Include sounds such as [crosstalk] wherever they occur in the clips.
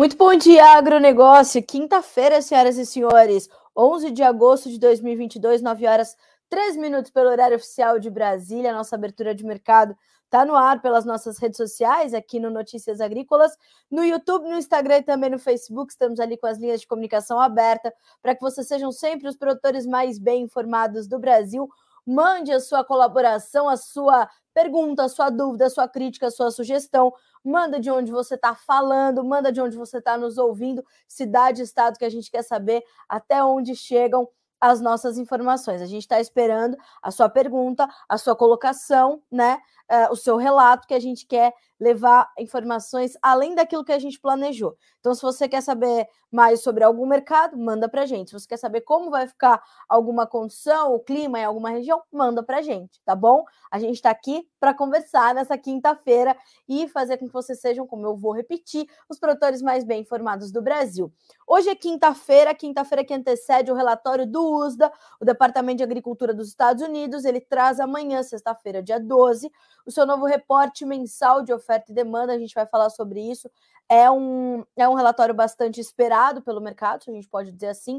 Muito bom dia, agronegócio. Quinta-feira, senhoras e senhores, 11 de agosto de 2022, 9 horas 3 minutos pelo horário oficial de Brasília. Nossa abertura de mercado está no ar pelas nossas redes sociais, aqui no Notícias Agrícolas, no YouTube, no Instagram e também no Facebook. Estamos ali com as linhas de comunicação aberta para que vocês sejam sempre os produtores mais bem informados do Brasil. Mande a sua colaboração, a sua pergunta, sua dúvida, sua crítica, sua sugestão manda de onde você está falando, manda de onde você está nos ouvindo, cidade, estado que a gente quer saber até onde chegam as nossas informações. A gente está esperando a sua pergunta, a sua colocação, né? Uh, o seu relato que a gente quer levar informações além daquilo que a gente planejou. Então, se você quer saber mais sobre algum mercado, manda para gente. Se você quer saber como vai ficar alguma condição, o clima em alguma região, manda para a gente, tá bom? A gente está aqui para conversar nessa quinta-feira e fazer com que vocês sejam, como eu vou repetir, os produtores mais bem informados do Brasil. Hoje é quinta-feira, quinta-feira que antecede o relatório do USDA, o Departamento de Agricultura dos Estados Unidos. Ele traz amanhã, sexta-feira, dia 12, o seu novo reporte mensal de oferta e demanda. A gente vai falar sobre isso. É um, é um relatório bastante esperado pelo mercado, se a gente pode dizer assim.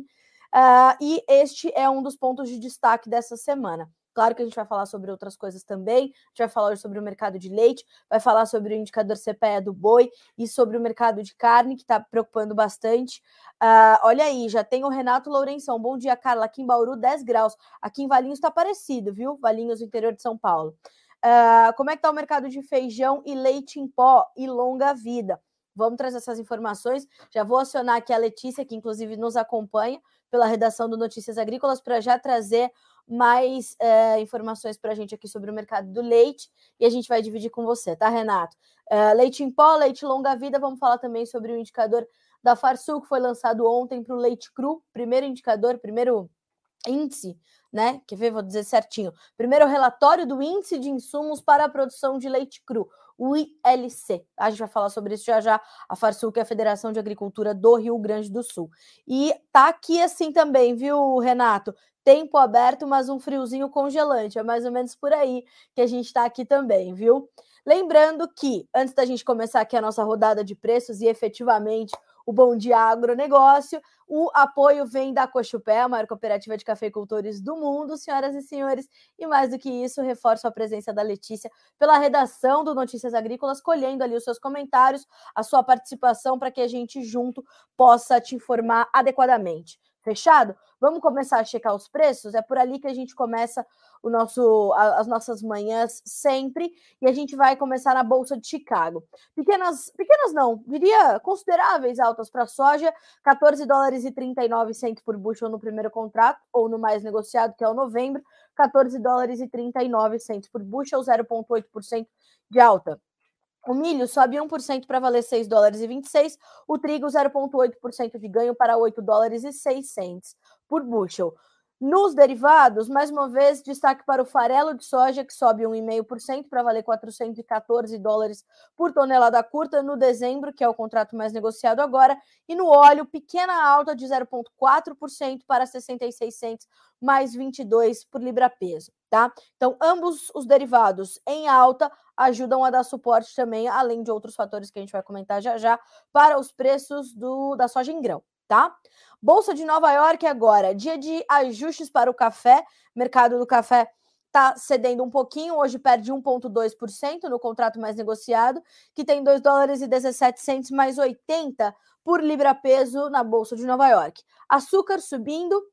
Uh, e este é um dos pontos de destaque dessa semana. Claro que a gente vai falar sobre outras coisas também. A gente vai falar sobre o mercado de leite, vai falar sobre o indicador CPE do boi e sobre o mercado de carne, que está preocupando bastante. Uh, olha aí, já tem o Renato Lourenção. Bom dia, Carla. Aqui em Bauru, 10 graus. Aqui em Valinhos está parecido, viu? Valinhos, interior de São Paulo. Uh, como é que está o mercado de feijão e leite em pó e longa vida? Vamos trazer essas informações. Já vou acionar aqui a Letícia, que inclusive nos acompanha pela redação do Notícias Agrícolas, para já trazer mais uh, informações para a gente aqui sobre o mercado do leite e a gente vai dividir com você, tá, Renato? Uh, leite em pó, leite longa vida, vamos falar também sobre o indicador da Farsul, que foi lançado ontem para o leite cru, primeiro indicador, primeiro índice né? Quer ver? Vou dizer certinho. Primeiro, relatório do Índice de Insumos para a Produção de Leite Cru, o ILC. A gente vai falar sobre isso já já. A Farsul, que é a Federação de Agricultura do Rio Grande do Sul. E tá aqui assim também, viu, Renato? Tempo aberto, mas um friozinho congelante. É mais ou menos por aí que a gente está aqui também, viu? Lembrando que, antes da gente começar aqui a nossa rodada de preços e efetivamente o Bom Dia Agronegócio. O apoio vem da Cochupé, a maior cooperativa de cafeicultores do mundo, senhoras e senhores. E mais do que isso, reforço a presença da Letícia pela redação do Notícias Agrícolas, colhendo ali os seus comentários, a sua participação para que a gente junto possa te informar adequadamente. Fechado? Vamos começar a checar os preços? É por ali que a gente começa o nosso, as nossas manhãs sempre, e a gente vai começar na Bolsa de Chicago. Pequenas, pequenas não, diria consideráveis altas para a soja, 14 dólares e 39 centos por bushel no primeiro contrato, ou no mais negociado, que é o novembro, 14 dólares e 39 centos por bushel, 0,8% de alta. O milho sobe 1% para valer 6 dólares e 26, o trigo 0,8% de ganho para 8 dólares e 6 cents por bushel. Nos derivados, mais uma vez, destaque para o farelo de soja, que sobe 1,5% para valer 414 dólares por tonelada curta no dezembro, que é o contrato mais negociado agora, e no óleo, pequena alta de 0,4% para 66 centos, mais 22 por libra-peso, tá? Então, ambos os derivados em alta ajudam a dar suporte também, além de outros fatores que a gente vai comentar já já, para os preços do, da soja em grão, tá? Bolsa de Nova York agora, dia de ajustes para o café. Mercado do café está cedendo um pouquinho, hoje perde 1,2% no contrato mais negociado, que tem 2 dólares e 17 centos mais 80 por libra-peso na Bolsa de Nova York. Açúcar subindo,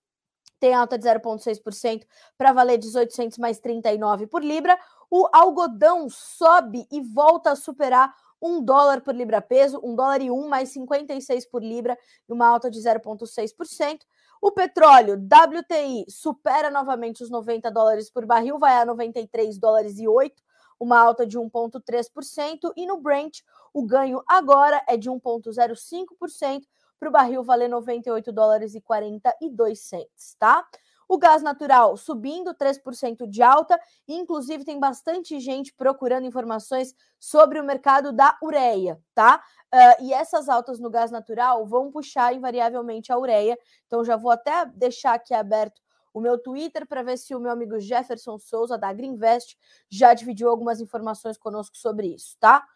tem alta de 0,6% para valer 1800 mais 39 por libra. O algodão sobe e volta a superar um dólar por libra peso, um dólar e um mais 56 por libra uma alta de 0,6%. O petróleo WTI supera novamente os 90 dólares por barril, vai a 93 dólares e 8, uma alta de 1,3%. E no Brent, o ganho agora é de 1,05% para o barril valer 98 dólares e 42 cents, tá? O gás natural subindo 3% de alta, inclusive tem bastante gente procurando informações sobre o mercado da ureia, tá? Uh, e essas altas no gás natural vão puxar invariavelmente a ureia. Então já vou até deixar aqui aberto o meu Twitter para ver se o meu amigo Jefferson Souza da Greenvest já dividiu algumas informações conosco sobre isso, tá?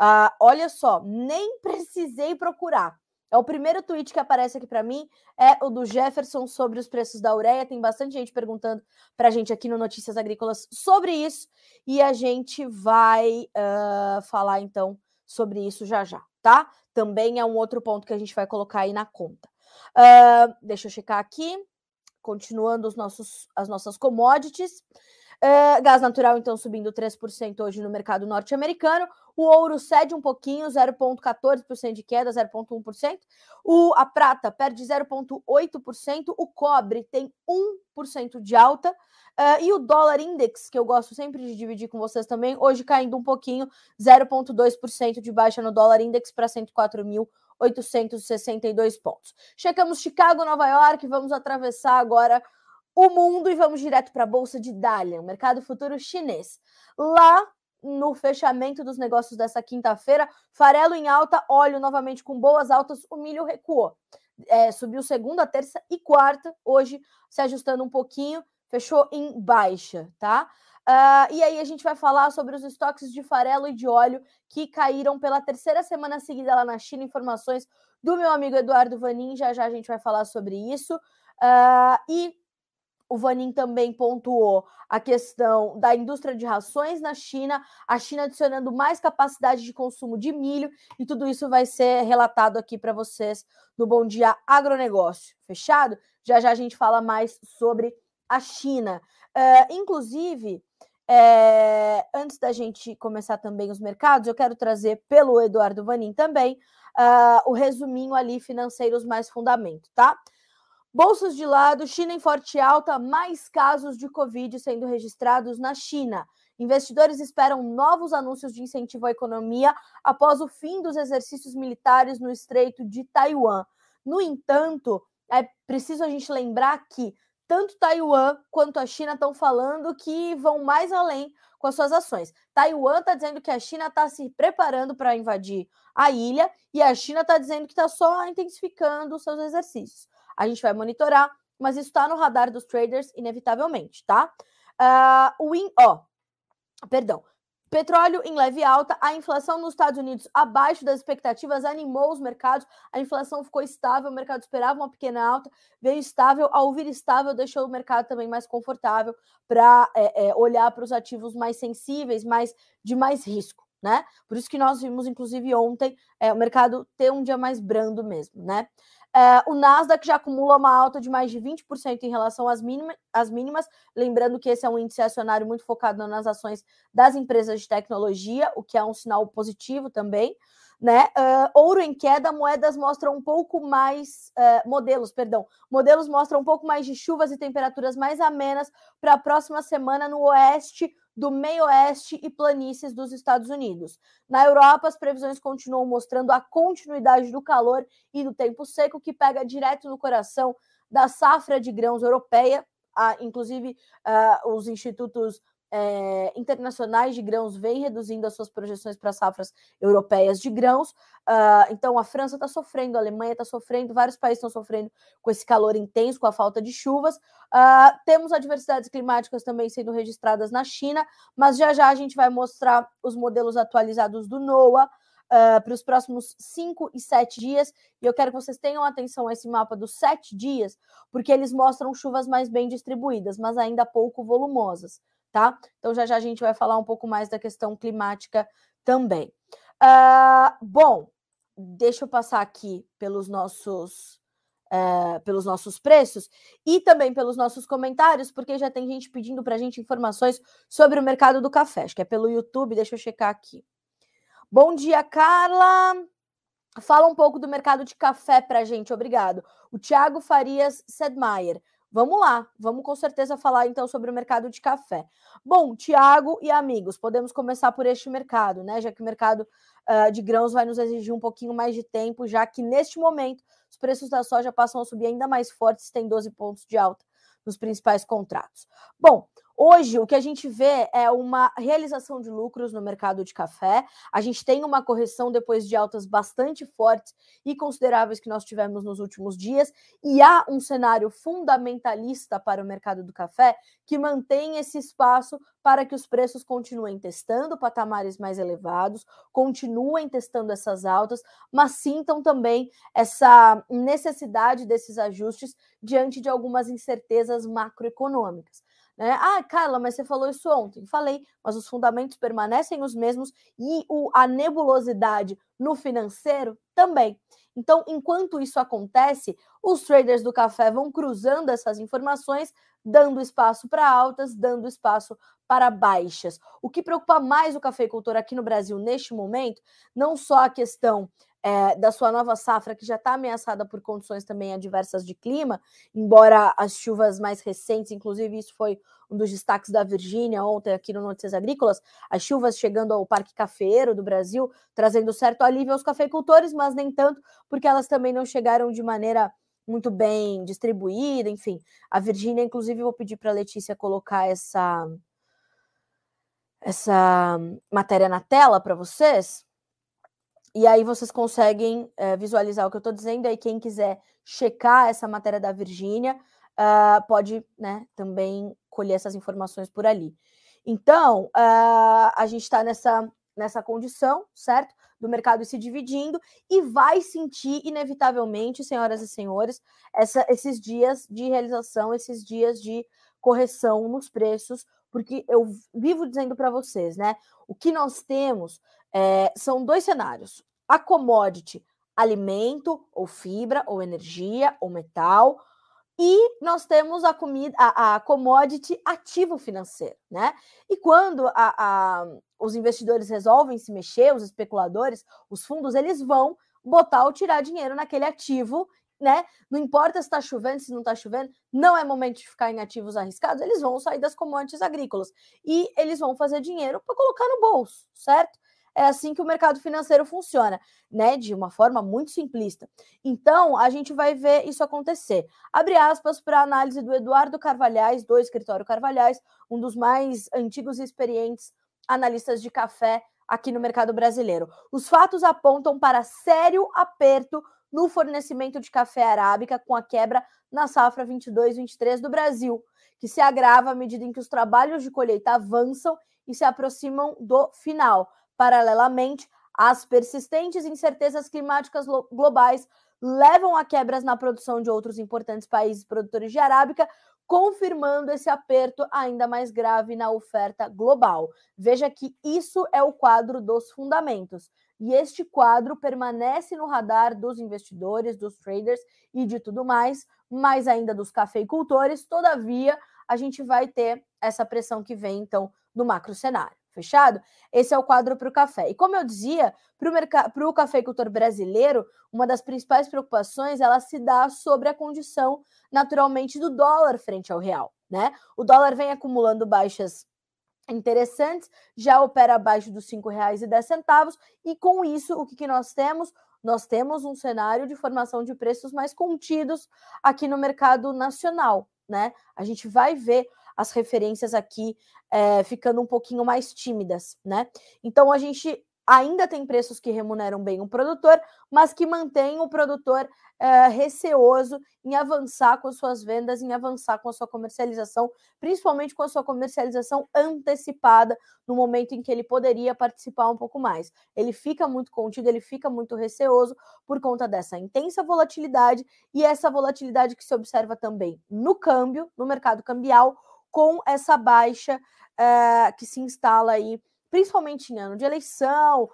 Uh, olha só, nem precisei procurar. É o primeiro tweet que aparece aqui para mim, é o do Jefferson sobre os preços da ureia. Tem bastante gente perguntando para a gente aqui no Notícias Agrícolas sobre isso e a gente vai uh, falar então sobre isso já já, tá? Também é um outro ponto que a gente vai colocar aí na conta. Uh, deixa eu checar aqui, continuando os nossos, as nossas commodities. Uh, gás natural, então, subindo 3% hoje no mercado norte-americano. O ouro cede um pouquinho, 0,14% de queda, 0,1%. O, a prata perde 0,8%. O cobre tem 1% de alta. Uh, e o dólar index, que eu gosto sempre de dividir com vocês também, hoje caindo um pouquinho, 0,2% de baixa no dólar index para 104.862 pontos. Checamos Chicago, Nova York, vamos atravessar agora o mundo e vamos direto para a bolsa de Dalian, mercado futuro chinês. Lá no fechamento dos negócios dessa quinta-feira, farelo em alta, óleo novamente com boas altas, o milho recuou. É, subiu segunda, terça e quarta, hoje se ajustando um pouquinho, fechou em baixa, tá? Uh, e aí a gente vai falar sobre os estoques de farelo e de óleo que caíram pela terceira semana seguida lá na China. Informações do meu amigo Eduardo Vanin, já já a gente vai falar sobre isso. Uh, e o Vanin também pontuou a questão da indústria de rações na China, a China adicionando mais capacidade de consumo de milho, e tudo isso vai ser relatado aqui para vocês no Bom Dia Agronegócio. Fechado? Já já a gente fala mais sobre a China. Uh, inclusive, é, antes da gente começar também os mercados, eu quero trazer pelo Eduardo Vanin também uh, o resuminho ali financeiros mais fundamento, tá? Bolsas de lado, China em forte alta, mais casos de Covid sendo registrados na China. Investidores esperam novos anúncios de incentivo à economia após o fim dos exercícios militares no Estreito de Taiwan. No entanto, é preciso a gente lembrar que tanto Taiwan quanto a China estão falando que vão mais além com as suas ações. Taiwan está dizendo que a China está se preparando para invadir a ilha e a China está dizendo que está só intensificando os seus exercícios. A gente vai monitorar, mas isso está no radar dos traders, inevitavelmente, tá? Uh, o in, ó, perdão. Petróleo em leve alta, a inflação nos Estados Unidos abaixo das expectativas animou os mercados, a inflação ficou estável, o mercado esperava uma pequena alta, veio estável, ao vir estável deixou o mercado também mais confortável para é, é, olhar para os ativos mais sensíveis, mais de mais risco, né? Por isso que nós vimos, inclusive ontem, é, o mercado ter um dia mais brando mesmo, né? Uh, o Nasdaq já acumula uma alta de mais de 20% em relação às, mínima, às mínimas, lembrando que esse é um índice acionário muito focado nas ações das empresas de tecnologia, o que é um sinal positivo também. Né? Uh, ouro em queda, moedas mostram um pouco mais, uh, modelos, perdão, modelos mostram um pouco mais de chuvas e temperaturas mais amenas para a próxima semana no oeste do meio-oeste e planícies dos Estados Unidos. Na Europa, as previsões continuam mostrando a continuidade do calor e do tempo seco, que pega direto no coração da safra de grãos europeia. Ah, inclusive, ah, os institutos é, internacionais de grãos vêm reduzindo as suas projeções para safras europeias de grãos. Uh, então, a França está sofrendo, a Alemanha está sofrendo, vários países estão sofrendo com esse calor intenso, com a falta de chuvas. Uh, temos adversidades climáticas também sendo registradas na China, mas já já a gente vai mostrar os modelos atualizados do NOAA. Uh, para os próximos 5 e 7 dias. E eu quero que vocês tenham atenção a esse mapa dos 7 dias, porque eles mostram chuvas mais bem distribuídas, mas ainda pouco volumosas tá? Então já já a gente vai falar um pouco mais da questão climática também. Uh, bom, deixa eu passar aqui pelos nossos uh, pelos nossos preços e também pelos nossos comentários, porque já tem gente pedindo para a gente informações sobre o mercado do café. Acho que é pelo YouTube, deixa eu checar aqui. Bom dia, Carla. Fala um pouco do mercado de café para a gente, obrigado. O Thiago Farias Sedmaier. Vamos lá, vamos com certeza falar então sobre o mercado de café. Bom, Tiago e amigos, podemos começar por este mercado, né? Já que o mercado uh, de grãos vai nos exigir um pouquinho mais de tempo, já que neste momento os preços da soja passam a subir ainda mais fortes, tem 12 pontos de alta nos principais contratos. Bom, Hoje, o que a gente vê é uma realização de lucros no mercado de café. A gente tem uma correção depois de altas bastante fortes e consideráveis que nós tivemos nos últimos dias, e há um cenário fundamentalista para o mercado do café que mantém esse espaço para que os preços continuem testando patamares mais elevados, continuem testando essas altas, mas sintam também essa necessidade desses ajustes diante de algumas incertezas macroeconômicas. Né? Ah, Carla, mas você falou isso ontem. Falei, mas os fundamentos permanecem os mesmos e o, a nebulosidade no financeiro também. Então, enquanto isso acontece, os traders do café vão cruzando essas informações, dando espaço para altas, dando espaço para baixas. O que preocupa mais o cafeicultor aqui no Brasil neste momento, não só a questão é, da sua nova safra, que já está ameaçada por condições também adversas de clima, embora as chuvas mais recentes, inclusive isso foi um dos destaques da Virgínia ontem aqui no Notícias Agrícolas, as chuvas chegando ao Parque Cafeiro do Brasil, trazendo certo alívio aos cafeicultores, mas nem tanto, porque elas também não chegaram de maneira muito bem distribuída, enfim. A Virgínia, inclusive, vou pedir para a Letícia colocar essa essa matéria na tela para vocês, e aí vocês conseguem é, visualizar o que eu estou dizendo. Aí quem quiser checar essa matéria da Virgínia uh, pode né, também colher essas informações por ali. Então, uh, a gente está nessa, nessa condição, certo? Do mercado se dividindo e vai sentir, inevitavelmente, senhoras e senhores, essa, esses dias de realização, esses dias de correção nos preços, porque eu vivo dizendo para vocês, né? O que nós temos é, são dois cenários: a commodity, alimento, ou fibra, ou energia, ou metal, e nós temos a comida, a, a commodity ativo financeiro, né? E quando a, a, os investidores resolvem se mexer, os especuladores, os fundos, eles vão botar ou tirar dinheiro naquele ativo, né? Não importa se está chovendo, se não está chovendo, não é momento de ficar em ativos arriscados, eles vão sair das commodities agrícolas e eles vão fazer dinheiro para colocar no bolso, certo? É assim que o mercado financeiro funciona, né? De uma forma muito simplista. Então, a gente vai ver isso acontecer. Abre aspas para a análise do Eduardo Carvalhais, do escritório Carvalhais, um dos mais antigos e experientes analistas de café aqui no mercado brasileiro. Os fatos apontam para sério aperto no fornecimento de café arábica com a quebra na safra 22-23 do Brasil, que se agrava à medida em que os trabalhos de colheita avançam e se aproximam do final. Paralelamente, as persistentes incertezas climáticas globais levam a quebras na produção de outros importantes países produtores de arábica, confirmando esse aperto ainda mais grave na oferta global. Veja que isso é o quadro dos fundamentos. E este quadro permanece no radar dos investidores, dos traders e de tudo mais, mais ainda dos cafeicultores. Todavia, a gente vai ter essa pressão que vem, então, no macro cenário. Fechado? Esse é o quadro para o café. E como eu dizia, para o cafeicultor brasileiro, uma das principais preocupações ela se dá sobre a condição, naturalmente, do dólar frente ao real. Né? O dólar vem acumulando baixas interessantes, já opera abaixo dos R$ 5,10, e com isso, o que, que nós temos? Nós temos um cenário de formação de preços mais contidos aqui no mercado nacional. Né? A gente vai ver as referências aqui é, ficando um pouquinho mais tímidas, né? Então a gente ainda tem preços que remuneram bem o produtor, mas que mantém o produtor é, receoso em avançar com as suas vendas, em avançar com a sua comercialização, principalmente com a sua comercialização antecipada no momento em que ele poderia participar um pouco mais. Ele fica muito contido, ele fica muito receoso por conta dessa intensa volatilidade e essa volatilidade que se observa também no câmbio, no mercado cambial, com essa baixa uh, que se instala aí, principalmente em ano de eleição.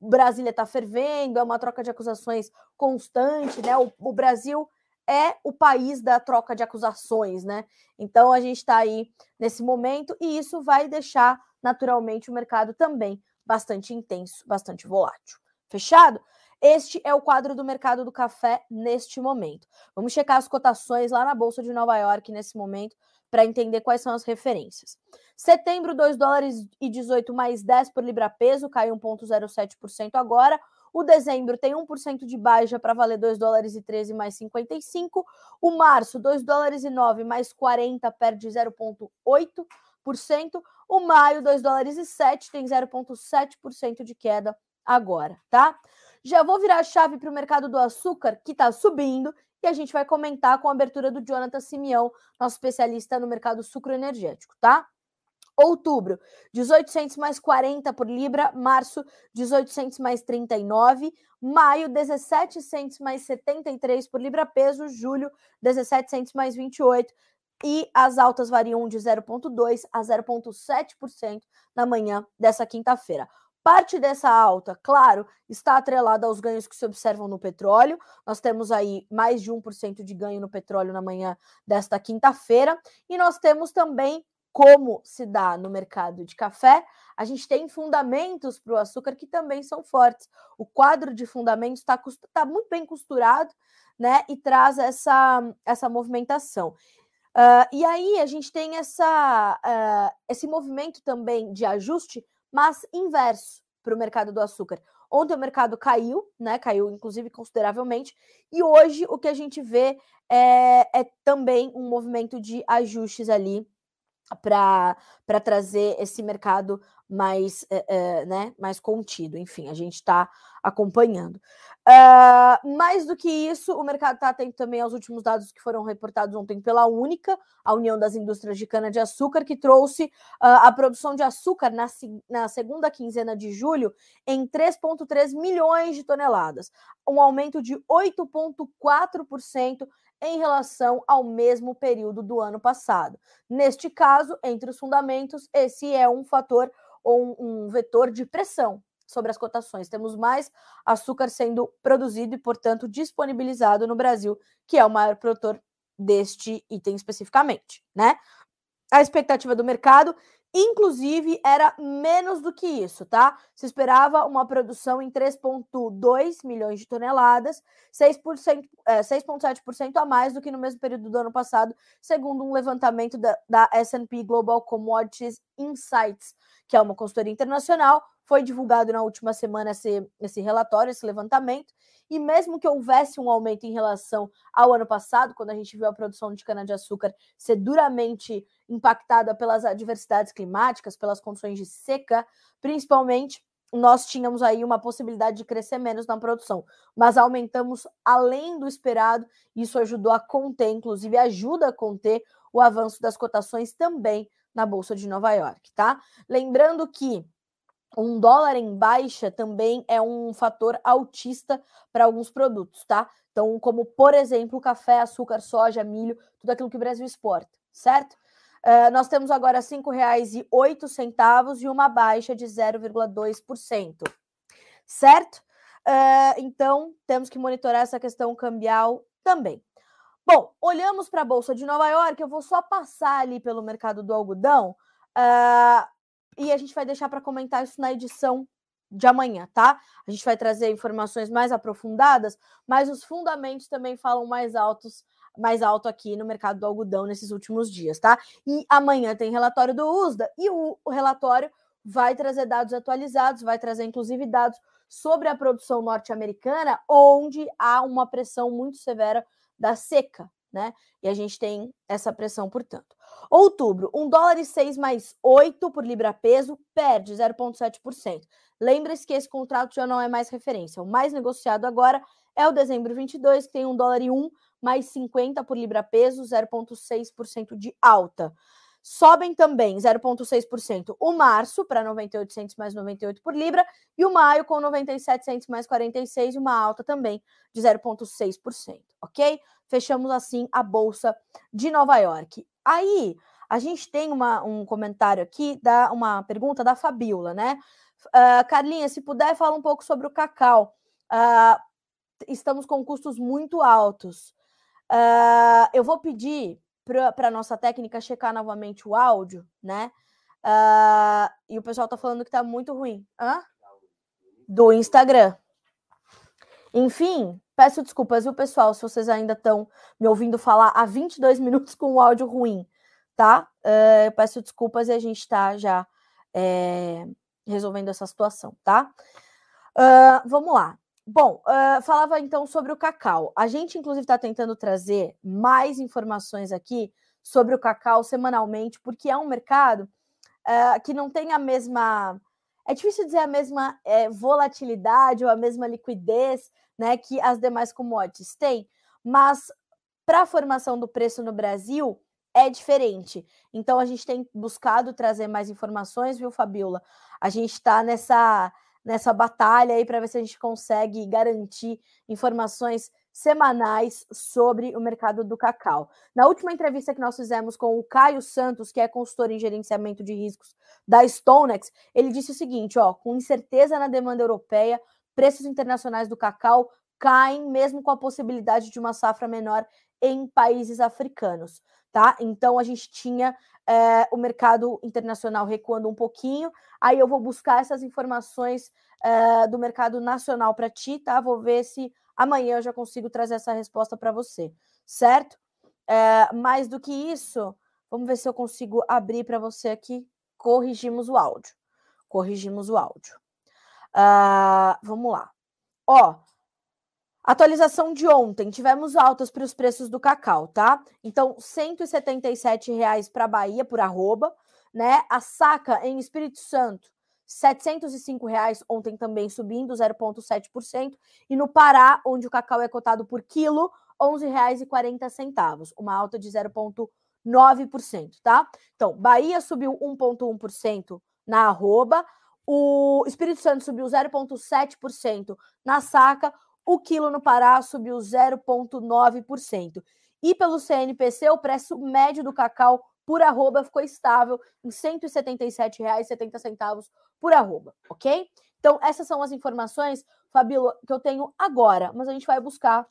Brasília está fervendo, é uma troca de acusações constante, né? O, o Brasil é o país da troca de acusações, né? Então a gente está aí nesse momento e isso vai deixar naturalmente o mercado também bastante intenso, bastante volátil. Fechado? Este é o quadro do mercado do café neste momento. Vamos checar as cotações lá na Bolsa de Nova York nesse momento para entender quais são as referências. Setembro, 2 dólares e 18 mais 10 por libra peso, cai 1,07% agora. O dezembro tem 1% de baixa para valer 2 dólares e 13 mais 55. O março, 2 dólares e 9 mais 40 perde 0,8 O maio, 2 dólares e 7, tem 0,7% de queda agora, tá? Já vou virar a chave para o mercado do açúcar, que está subindo, e a gente vai comentar com a abertura do Jonathan Simeão, nosso especialista no mercado sucro energético, tá? Outubro, 1800 mais 40 por libra. Março, 1800 mais 39. Maio, 1700 mais 73 por libra peso. Julho, 1700 mais 28. E as altas variam de 0,2% a 0,7% na manhã dessa quinta-feira. Parte dessa alta, claro, está atrelada aos ganhos que se observam no petróleo. Nós temos aí mais de 1% de ganho no petróleo na manhã desta quinta-feira. E nós temos também como se dá no mercado de café, a gente tem fundamentos para o açúcar que também são fortes. O quadro de fundamentos está tá muito bem costurado, né? E traz essa, essa movimentação. Uh, e aí a gente tem essa, uh, esse movimento também de ajuste, mas inverso para o mercado do açúcar. Ontem o mercado caiu, né? Caiu, inclusive, consideravelmente. E hoje o que a gente vê é, é também um movimento de ajustes ali para trazer esse mercado mais, é, é, né, mais contido. Enfim, a gente está acompanhando. Uh, mais do que isso, o mercado está atento também aos últimos dados que foram reportados ontem pela Única, a União das Indústrias de Cana-de-Açúcar, que trouxe uh, a produção de açúcar na, na segunda quinzena de julho em 3,3 milhões de toneladas, um aumento de 8,4% em relação ao mesmo período do ano passado. Neste caso, entre os fundamentos, esse é um fator ou um, vetor de pressão sobre as cotações. Temos mais açúcar sendo produzido e, portanto, disponibilizado no Brasil, que é o maior produtor deste item especificamente, né? A expectativa do mercado Inclusive, era menos do que isso, tá? Se esperava uma produção em 3,2 milhões de toneladas, 6,7% é, 6,7% a mais do que no mesmo período do ano passado, segundo um levantamento da, da SP Global Commodities Insights, que é uma consultoria internacional. Foi divulgado na última semana esse, esse relatório, esse levantamento, e mesmo que houvesse um aumento em relação ao ano passado, quando a gente viu a produção de cana-de-açúcar ser duramente impactada pelas adversidades climáticas, pelas condições de seca, principalmente, nós tínhamos aí uma possibilidade de crescer menos na produção, mas aumentamos além do esperado, isso ajudou a conter, inclusive ajuda a conter o avanço das cotações também na Bolsa de Nova York, tá? Lembrando que um dólar em baixa também é um fator altista para alguns produtos, tá? Então, como por exemplo, café, açúcar, soja, milho, tudo aquilo que o Brasil exporta, certo? Uh, nós temos agora R$ 5,08 e uma baixa de 0,2%, certo? Uh, então, temos que monitorar essa questão cambial também. Bom, olhamos para a Bolsa de Nova York, eu vou só passar ali pelo mercado do algodão uh, e a gente vai deixar para comentar isso na edição de amanhã, tá? A gente vai trazer informações mais aprofundadas, mas os fundamentos também falam mais altos, mais alto aqui no mercado do algodão nesses últimos dias, tá? E amanhã tem relatório do USDA e o, o relatório vai trazer dados atualizados, vai trazer inclusive dados sobre a produção norte-americana, onde há uma pressão muito severa da seca, né? E a gente tem essa pressão, portanto. Outubro, 1 dólar e 6 mais 8 por libra peso, perde 0,7%. Lembre-se que esse contrato já não é mais referência. O mais negociado agora é o dezembro 22, que tem 1 dólar e 1 mais 50 por libra peso, 0,6% de alta. Sobem também 0,6% o março para 98 mais 98 por libra e o maio com 97 mais 46, uma alta também de 0,6%, ok? Fechamos assim a bolsa de Nova York. Aí a gente tem uma, um comentário aqui, da, uma pergunta da Fabiola, né? Uh, Carlinha, se puder, fala um pouco sobre o cacau. Uh, estamos com custos muito altos. Uh, eu vou pedir para a nossa técnica checar novamente o áudio, né? E o pessoal tá falando que tá muito ruim. Hã? Do Instagram. Enfim, peço desculpas, viu, pessoal, se vocês ainda estão me ouvindo falar há 22 [laughs] minutos com o áudio ruim, tá? Uh, peço desculpas e a gente tá já é, resolvendo essa situação, tá? Uh, vamos lá. Bom, uh, falava então sobre o cacau. A gente, inclusive, está tentando trazer mais informações aqui sobre o cacau semanalmente, porque é um mercado uh, que não tem a mesma. É difícil dizer a mesma é, volatilidade ou a mesma liquidez né, que as demais commodities têm, mas para a formação do preço no Brasil é diferente. Então a gente tem buscado trazer mais informações, viu, Fabiola? A gente está nessa nessa batalha aí para ver se a gente consegue garantir informações semanais sobre o mercado do cacau. Na última entrevista que nós fizemos com o Caio Santos, que é consultor em gerenciamento de riscos da Stonex, ele disse o seguinte, ó, com incerteza na demanda europeia, preços internacionais do cacau caem mesmo com a possibilidade de uma safra menor em países africanos, tá? Então a gente tinha é, o mercado internacional recuando um pouquinho, aí eu vou buscar essas informações é, do mercado nacional para ti, tá? Vou ver se Amanhã eu já consigo trazer essa resposta para você, certo? É, mais do que isso, vamos ver se eu consigo abrir para você aqui. Corrigimos o áudio. Corrigimos o áudio. Uh, vamos lá. Ó, atualização de ontem. Tivemos altas para os preços do cacau, tá? Então, R$ 177,00 para Bahia por arroba, né? A saca em Espírito Santo 705 reais ontem também subindo 0,7%. E no Pará, onde o cacau é cotado por quilo, R$ 11,40, uma alta de 0,9%, tá? Então, Bahia subiu 1,1% na arroba, o Espírito Santo subiu 0,7% na saca, o quilo no Pará subiu 0,9%. E pelo CNPC, o preço médio do cacau por arroba ficou estável em R$ 177,70 por arroba, ok? Então, essas são as informações, Fabíola, que eu tenho agora, mas a gente vai buscar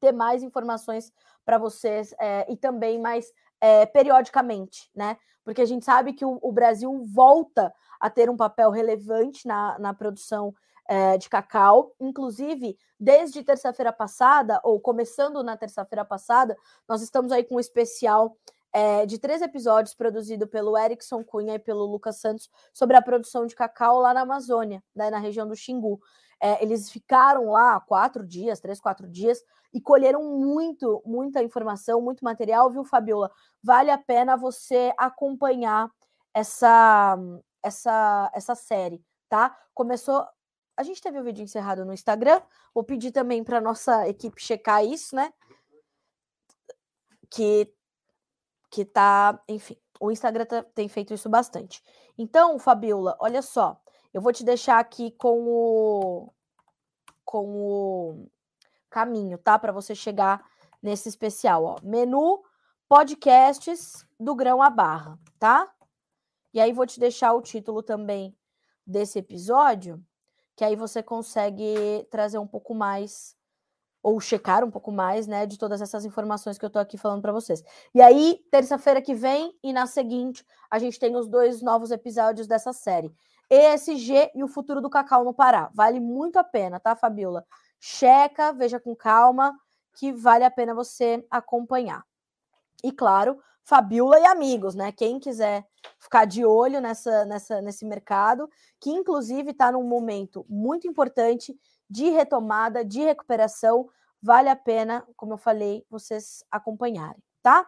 ter mais informações para vocês é, e também mais é, periodicamente, né? Porque a gente sabe que o, o, Brasil volta a ter um papel relevante na, na produção é, de cacau. Inclusive, desde terça-feira passada, ou começando na terça-feira passada, nós estamos aí com um especial é, de três episódios produzido pelo Erickson Cunha e pelo Lucas Santos sobre a produção de cacau lá na Amazônia, né, na região do Xingu. É, eles ficaram lá quatro dias, três, quatro dias, e colheram muito, muita informação, muito material, viu, Fabiola? Vale a pena você acompanhar essa, essa, essa série, tá? Começou. A gente teve o vídeo encerrado no Instagram. Vou pedir também para nossa equipe checar isso, né? Que que tá, enfim, o Instagram tá, tem feito isso bastante. Então, Fabiola, olha só, eu vou te deixar aqui com o com o caminho, tá? Para você chegar nesse especial, ó. Menu podcasts do grão à barra, tá? E aí vou te deixar o título também desse episódio, que aí você consegue trazer um pouco mais ou checar um pouco mais, né, de todas essas informações que eu tô aqui falando para vocês. E aí, terça-feira que vem e na seguinte, a gente tem os dois novos episódios dessa série. ESG e o futuro do cacau no Pará. Vale muito a pena, tá, Fabiola? Checa, veja com calma, que vale a pena você acompanhar. E claro, Fabiola e amigos, né? Quem quiser ficar de olho nessa, nessa, nesse mercado, que inclusive está num momento muito importante de retomada, de recuperação, vale a pena, como eu falei, vocês acompanharem, tá?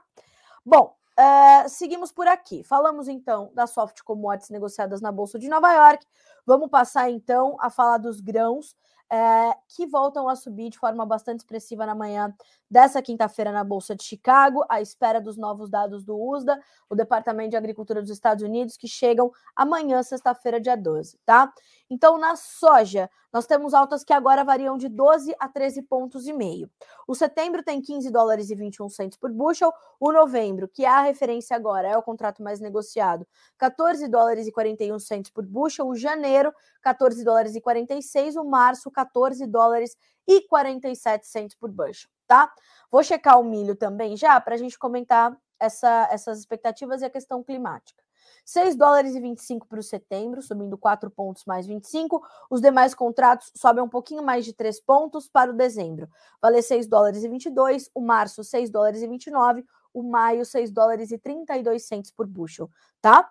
Bom, uh, seguimos por aqui. Falamos então das soft commodities negociadas na Bolsa de Nova York. Vamos passar então a falar dos grãos é, que voltam a subir de forma bastante expressiva na manhã dessa quinta-feira na Bolsa de Chicago, à espera dos novos dados do USDA, o Departamento de Agricultura dos Estados Unidos, que chegam amanhã, sexta-feira, dia 12, tá? Então, na soja, nós temos altas que agora variam de 12 a 13 pontos e meio. O setembro tem 15 dólares e 21 centos por bushel, o novembro, que é a referência agora, é o contrato mais negociado, 14 dólares e 41 centos por bushel, o janeiro, 14 dólares e 46, o março, 14 dólares e 47 centos por bushel tá? Vou checar o milho também já para a gente comentar essa, essas expectativas e a questão climática. 6 dólares e 25 para o setembro, subindo 4 pontos mais 25. Os demais contratos sobem um pouquinho mais de 3 pontos para o dezembro. Vale 6 dólares e 22, o março 6 dólares e 29, o maio 6 dólares e 32 centos por bushel, tá?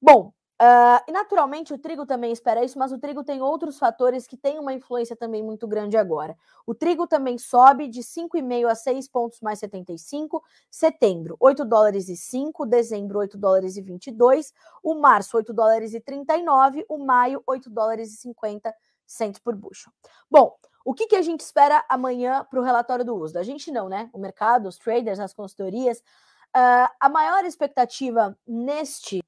Bom, Uh, e naturalmente o trigo também espera isso, mas o trigo tem outros fatores que têm uma influência também muito grande agora. O trigo também sobe de 5,5 a 6 pontos mais 75, setembro 8 dólares e 5, dezembro 8 dólares e 22, o março 8 dólares e 39, o maio 8 dólares e 50 centos por bushel. Bom, o que, que a gente espera amanhã para o relatório do uso? A gente não, né? O mercado, os traders, as consultorias. Uh, a maior expectativa neste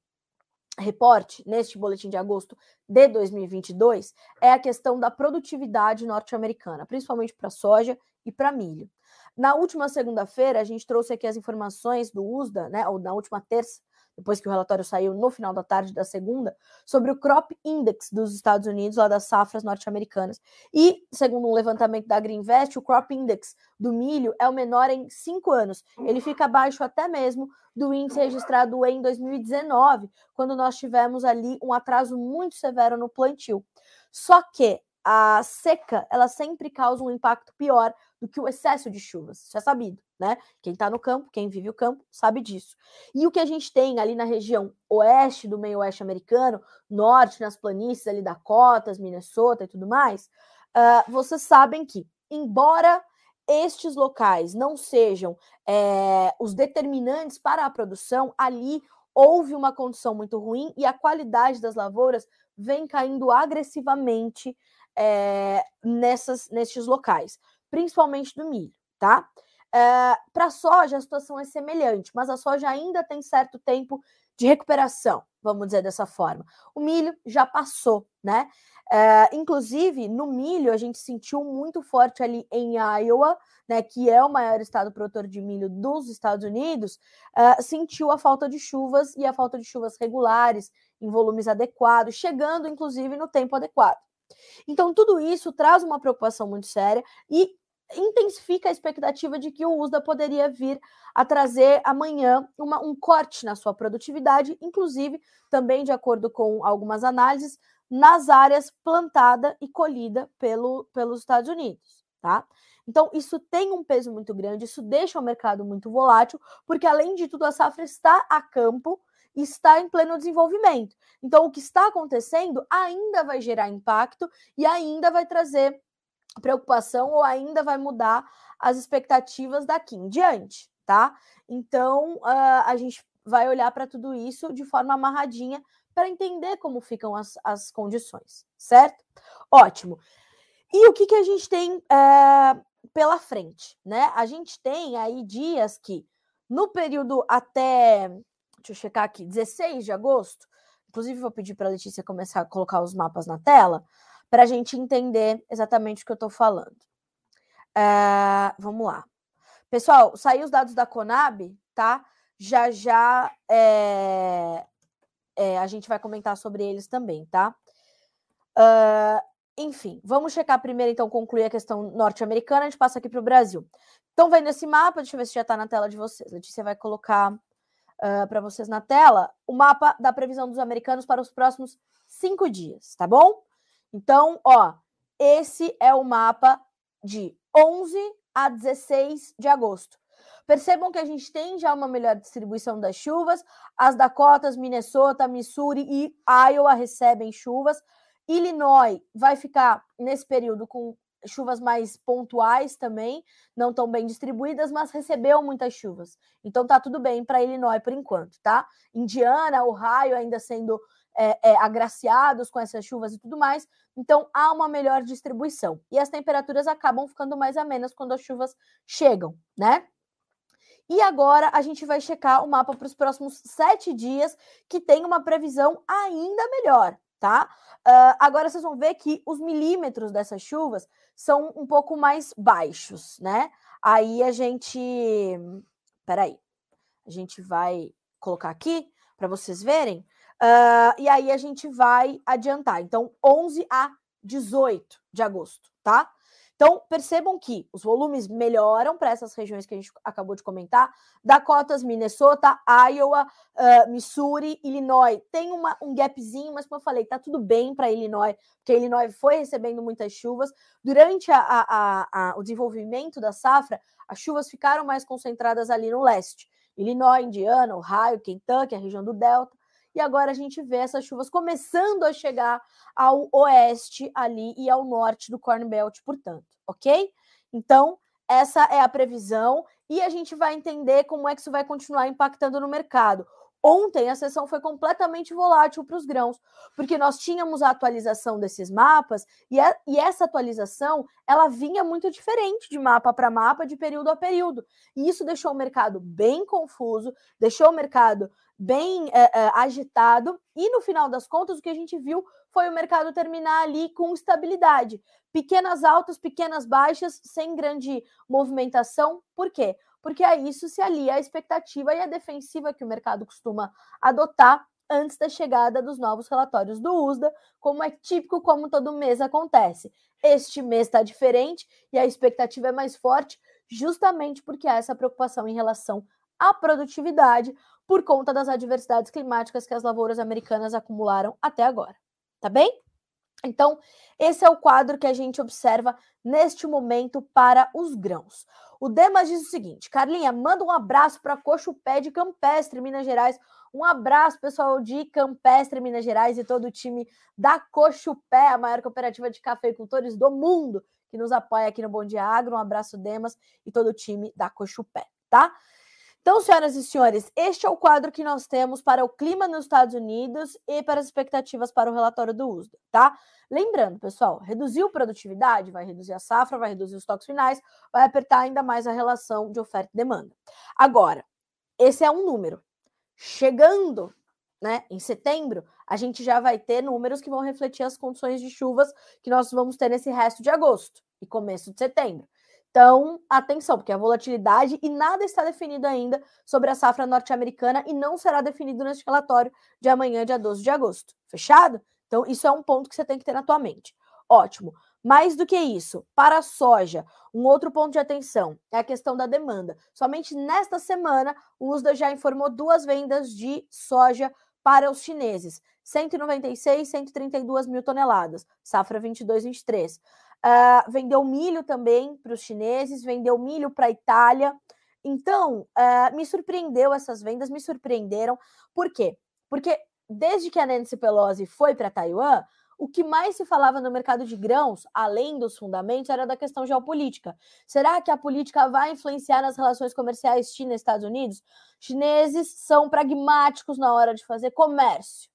reporte, neste boletim de agosto de 2022, é a questão da produtividade norte-americana, principalmente para soja e para milho. Na última segunda-feira, a gente trouxe aqui as informações do USDA, né, ou na última terça, depois que o relatório saiu no final da tarde da segunda, sobre o Crop Index dos Estados Unidos, lá das safras norte-americanas. E, segundo um levantamento da Greenvest, o Crop Index do milho é o menor em cinco anos. Ele fica abaixo até mesmo do índice registrado em 2019, quando nós tivemos ali um atraso muito severo no plantio. Só que a seca, ela sempre causa um impacto pior do que o excesso de chuvas. Isso é sabido, né? Quem está no campo, quem vive o campo, sabe disso. E o que a gente tem ali na região oeste do meio oeste americano, norte, nas planícies ali Dakotas, Minnesota e tudo mais, uh, vocês sabem que, embora estes locais não sejam é, os determinantes para a produção, ali houve uma condição muito ruim e a qualidade das lavouras vem caindo agressivamente é, nessas, nesses locais, principalmente do milho, tá? Eh, Para a soja, a situação é semelhante, mas a soja ainda tem certo tempo de recuperação, vamos dizer dessa forma. O milho já passou, né? É, inclusive, no milho, a gente sentiu muito forte ali em Iowa, né, que é o maior estado produtor de milho dos Estados Unidos, é, sentiu a falta de chuvas e a falta de chuvas regulares, em volumes adequados, chegando inclusive no tempo adequado. Então, tudo isso traz uma preocupação muito séria e intensifica a expectativa de que o USDA poderia vir a trazer amanhã uma, um corte na sua produtividade, inclusive também de acordo com algumas análises, nas áreas plantada e colhida pelo, pelos Estados Unidos, tá? Então, isso tem um peso muito grande, isso deixa o mercado muito volátil, porque além de tudo, a safra está a campo está em pleno desenvolvimento. Então, o que está acontecendo ainda vai gerar impacto e ainda vai trazer preocupação ou ainda vai mudar as expectativas daqui em diante, tá? Então, uh, a gente vai olhar para tudo isso de forma amarradinha para entender como ficam as, as condições, certo? Ótimo. E o que, que a gente tem uh, pela frente, né? A gente tem aí dias que, no período até deixa eu checar aqui, 16 de agosto. Inclusive, vou pedir para a Letícia começar a colocar os mapas na tela para a gente entender exatamente o que eu estou falando. É, vamos lá. Pessoal, saiu os dados da Conab, tá? Já já é, é, a gente vai comentar sobre eles também, tá? Uh, enfim, vamos checar primeiro, então, concluir a questão norte-americana, a gente passa aqui para o Brasil. Estão vendo esse mapa? Deixa eu ver se já está na tela de vocês. Letícia vai colocar uh, para vocês na tela o mapa da previsão dos americanos para os próximos cinco dias, tá bom? Então, ó, esse é o mapa de 11 a 16 de agosto. Percebam que a gente tem já uma melhor distribuição das chuvas. As Dakotas, Minnesota, Missouri e Iowa recebem chuvas. Illinois vai ficar nesse período com chuvas mais pontuais também, não tão bem distribuídas, mas recebeu muitas chuvas. Então tá tudo bem para Illinois por enquanto, tá? Indiana, Ohio ainda sendo é, é, agraciados com essas chuvas e tudo mais. Então há uma melhor distribuição. E as temperaturas acabam ficando mais amenas quando as chuvas chegam, né? E agora a gente vai checar o mapa para os próximos sete dias, que tem uma previsão ainda melhor, tá? Uh, agora vocês vão ver que os milímetros dessas chuvas são um pouco mais baixos, né? Aí a gente. Peraí. A gente vai colocar aqui para vocês verem. Uh, e aí a gente vai adiantar. Então, 11 a 18 de agosto, tá? Então, percebam que os volumes melhoram para essas regiões que a gente acabou de comentar: Dakotas, Minnesota, Iowa, uh, Missouri, Illinois. Tem uma, um gapzinho, mas como eu falei, tá tudo bem para Illinois, porque Illinois foi recebendo muitas chuvas. Durante a, a, a, o desenvolvimento da safra, as chuvas ficaram mais concentradas ali no leste. Illinois, Indiana, Ohio, Kentucky, a região do Delta. E agora a gente vê essas chuvas começando a chegar ao oeste ali e ao norte do Corn Belt, portanto, ok? Então, essa é a previsão e a gente vai entender como é que isso vai continuar impactando no mercado. Ontem a sessão foi completamente volátil para os grãos, porque nós tínhamos a atualização desses mapas e, a, e essa atualização ela vinha muito diferente de mapa para mapa, de período a período. E isso deixou o mercado bem confuso, deixou o mercado bem é, é, agitado, e no final das contas, o que a gente viu foi o mercado terminar ali com estabilidade. Pequenas altas, pequenas baixas, sem grande movimentação. Por quê? porque a isso se alia a expectativa e a defensiva que o mercado costuma adotar antes da chegada dos novos relatórios do USDA, como é típico, como todo mês acontece. Este mês está diferente e a expectativa é mais forte, justamente porque há essa preocupação em relação à produtividade por conta das adversidades climáticas que as lavouras americanas acumularam até agora. Tá bem? Então, esse é o quadro que a gente observa neste momento para os grãos. O Demas diz o seguinte: Carlinha, manda um abraço para Coxo Pé de Campestre, Minas Gerais. Um abraço, pessoal de Campestre, Minas Gerais e todo o time da Coxo Pé, a maior cooperativa de cafeicultores do mundo, que nos apoia aqui no Bom Dia Agro. Um abraço, Demas, e todo o time da Coxo Pé, tá? Então, senhoras e senhores, este é o quadro que nós temos para o clima nos Estados Unidos e para as expectativas para o relatório do USDA, tá? Lembrando, pessoal, reduziu produtividade, vai reduzir a safra, vai reduzir os toques finais, vai apertar ainda mais a relação de oferta e demanda. Agora, esse é um número. Chegando né, em setembro, a gente já vai ter números que vão refletir as condições de chuvas que nós vamos ter nesse resto de agosto e começo de setembro. Então, atenção, porque a volatilidade e nada está definido ainda sobre a safra norte-americana e não será definido neste relatório de amanhã, dia 12 de agosto. Fechado? Então, isso é um ponto que você tem que ter na tua mente. Ótimo. Mais do que isso, para a soja, um outro ponto de atenção é a questão da demanda. Somente nesta semana, o USDA já informou duas vendas de soja para os chineses: 196, 132 mil toneladas, safra 22, 23. Uh, vendeu milho também para os chineses, vendeu milho para a Itália. Então, uh, me surpreendeu essas vendas, me surpreenderam. Por quê? Porque desde que a Nancy Pelosi foi para Taiwan, o que mais se falava no mercado de grãos, além dos fundamentos, era da questão geopolítica. Será que a política vai influenciar nas relações comerciais China Estados Unidos? Chineses são pragmáticos na hora de fazer comércio.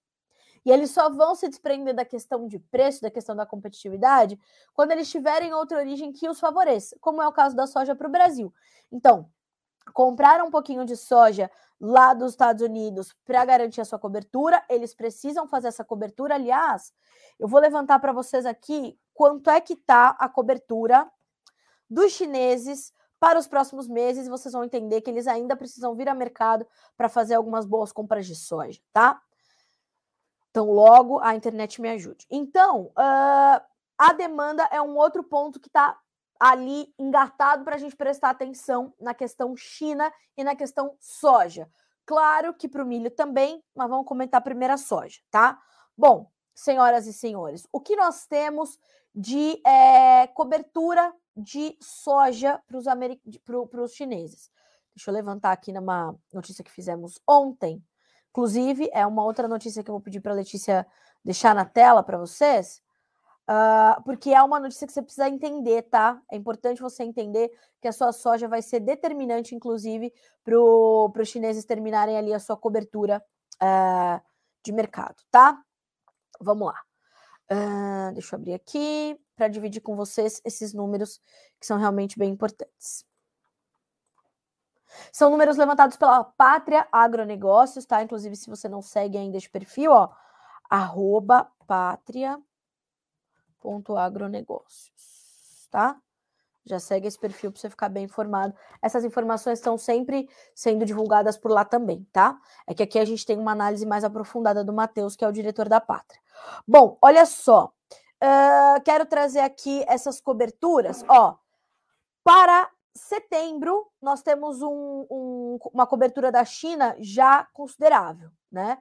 E eles só vão se desprender da questão de preço, da questão da competitividade, quando eles tiverem outra origem que os favoreça, como é o caso da soja para o Brasil. Então, comprar um pouquinho de soja lá dos Estados Unidos para garantir a sua cobertura, eles precisam fazer essa cobertura. Aliás, eu vou levantar para vocês aqui quanto é que está a cobertura dos chineses para os próximos meses. Vocês vão entender que eles ainda precisam vir a mercado para fazer algumas boas compras de soja, tá? Então, logo a internet me ajude. Então, uh, a demanda é um outro ponto que está ali engatado para a gente prestar atenção na questão China e na questão soja. Claro que para o milho também, mas vamos comentar primeiro a soja, tá? Bom, senhoras e senhores, o que nós temos de é, cobertura de soja para os chineses? Deixa eu levantar aqui numa notícia que fizemos ontem. Inclusive, é uma outra notícia que eu vou pedir para a Letícia deixar na tela para vocês, uh, porque é uma notícia que você precisa entender, tá? É importante você entender que a sua soja vai ser determinante, inclusive, para os chineses terminarem ali a sua cobertura uh, de mercado, tá? Vamos lá. Uh, deixa eu abrir aqui para dividir com vocês esses números que são realmente bem importantes. São números levantados pela Pátria Agronegócios, tá? Inclusive, se você não segue ainda este perfil, ó, arroba pátria.agronegócios, tá? Já segue esse perfil para você ficar bem informado. Essas informações estão sempre sendo divulgadas por lá também, tá? É que aqui a gente tem uma análise mais aprofundada do Matheus, que é o diretor da Pátria. Bom, olha só. Uh, quero trazer aqui essas coberturas, ó. Para setembro, nós temos um, um, uma cobertura da China já considerável, né?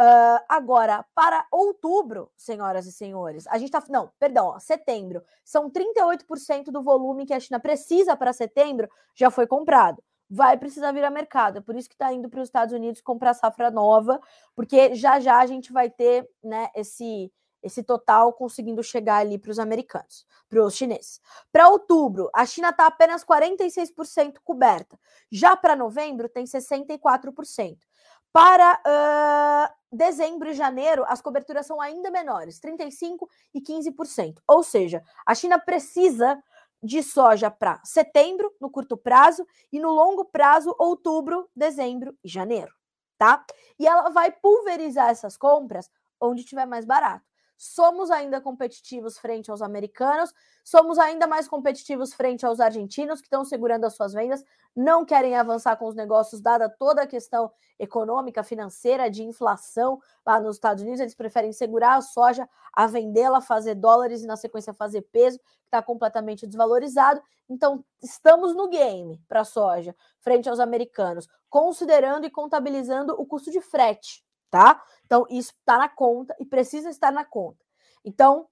Uh, agora, para outubro, senhoras e senhores, a gente tá. Não, perdão, ó, setembro. São 38% do volume que a China precisa para setembro já foi comprado. vai precisar virar mercado. É por isso que está indo para os Estados Unidos comprar safra nova, porque já já a gente vai ter né, esse, esse total conseguindo chegar ali para os americanos, para os chineses. Para outubro, a China está apenas 46% coberta. Já para novembro, tem 64%. Para uh, dezembro e janeiro, as coberturas são ainda menores, 35% e 15%. Ou seja, a China precisa de soja para setembro, no curto prazo, e no longo prazo, outubro, dezembro e janeiro, tá? E ela vai pulverizar essas compras onde tiver mais barato somos ainda competitivos frente aos americanos, somos ainda mais competitivos frente aos argentinos, que estão segurando as suas vendas, não querem avançar com os negócios, dada toda a questão econômica, financeira, de inflação lá nos Estados Unidos, eles preferem segurar a soja, a vendê-la, fazer dólares e, na sequência, fazer peso, que está completamente desvalorizado. Então, estamos no game para a soja, frente aos americanos, considerando e contabilizando o custo de frete tá? Então, isso está na conta e precisa estar na conta. Então,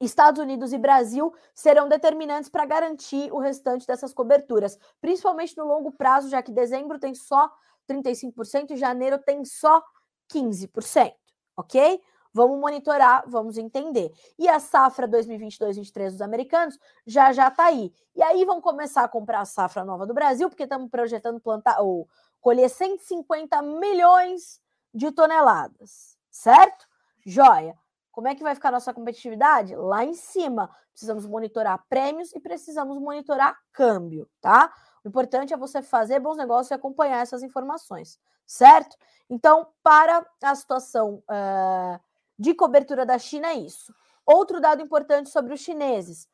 Estados Unidos e Brasil serão determinantes para garantir o restante dessas coberturas, principalmente no longo prazo, já que dezembro tem só 35% e janeiro tem só 15%, ok? Vamos monitorar, vamos entender. E a safra 2022-23 dos americanos já já está aí. E aí vão começar a comprar a safra nova do Brasil, porque estamos projetando plantar ou colher 150 milhões de toneladas, certo? Joia. Como é que vai ficar nossa competitividade? Lá em cima. Precisamos monitorar prêmios e precisamos monitorar câmbio, tá? O importante é você fazer bons negócios e acompanhar essas informações, certo? Então, para a situação uh, de cobertura da China, é isso. Outro dado importante sobre os chineses: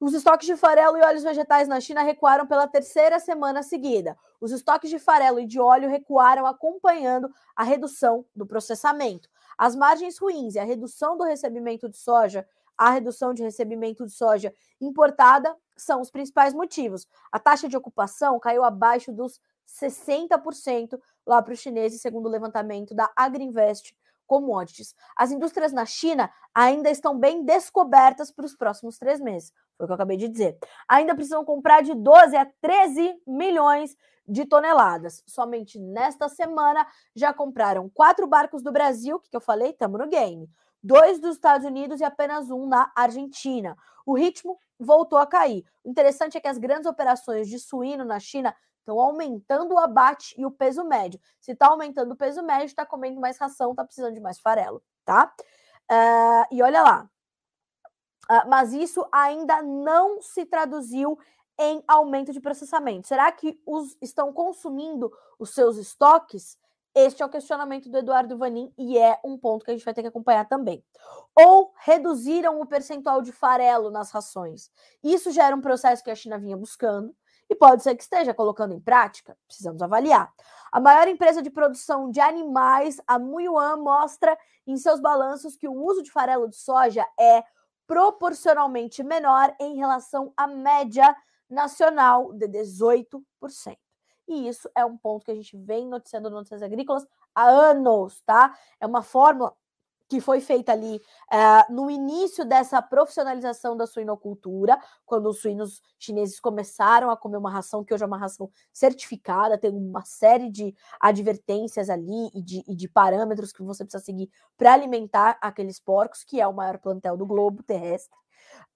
os estoques de farelo e óleos vegetais na China recuaram pela terceira semana seguida. Os estoques de farelo e de óleo recuaram acompanhando a redução do processamento. As margens ruins e a redução do recebimento de soja, a redução de recebimento de soja importada são os principais motivos. A taxa de ocupação caiu abaixo dos 60% lá para os chineses, segundo o levantamento da Agriinvest Commodities. As indústrias na China ainda estão bem descobertas para os próximos três meses. Foi o que eu acabei de dizer. Ainda precisam comprar de 12 a 13 milhões de toneladas. Somente nesta semana já compraram quatro barcos do Brasil, que, que eu falei, estamos no game. Dois dos Estados Unidos e apenas um na Argentina. O ritmo voltou a cair. O interessante é que as grandes operações de suíno na China estão aumentando o abate e o peso médio. Se está aumentando o peso médio, está comendo mais ração, está precisando de mais farelo, tá? Uh, e olha lá, mas isso ainda não se traduziu em aumento de processamento. Será que os estão consumindo os seus estoques? Este é o questionamento do Eduardo Vanin e é um ponto que a gente vai ter que acompanhar também. Ou reduziram o percentual de farelo nas rações. Isso já era um processo que a China vinha buscando e pode ser que esteja colocando em prática. Precisamos avaliar. A maior empresa de produção de animais, a Muyuan, mostra em seus balanços que o uso de farelo de soja é proporcionalmente menor em relação à média nacional de 18%. E isso é um ponto que a gente vem noticiando notícias agrícolas há anos, tá? É uma fórmula que foi feita ali uh, no início dessa profissionalização da suinocultura, quando os suínos chineses começaram a comer uma ração que hoje é uma ração certificada, tem uma série de advertências ali e de, e de parâmetros que você precisa seguir para alimentar aqueles porcos, que é o maior plantel do globo terrestre.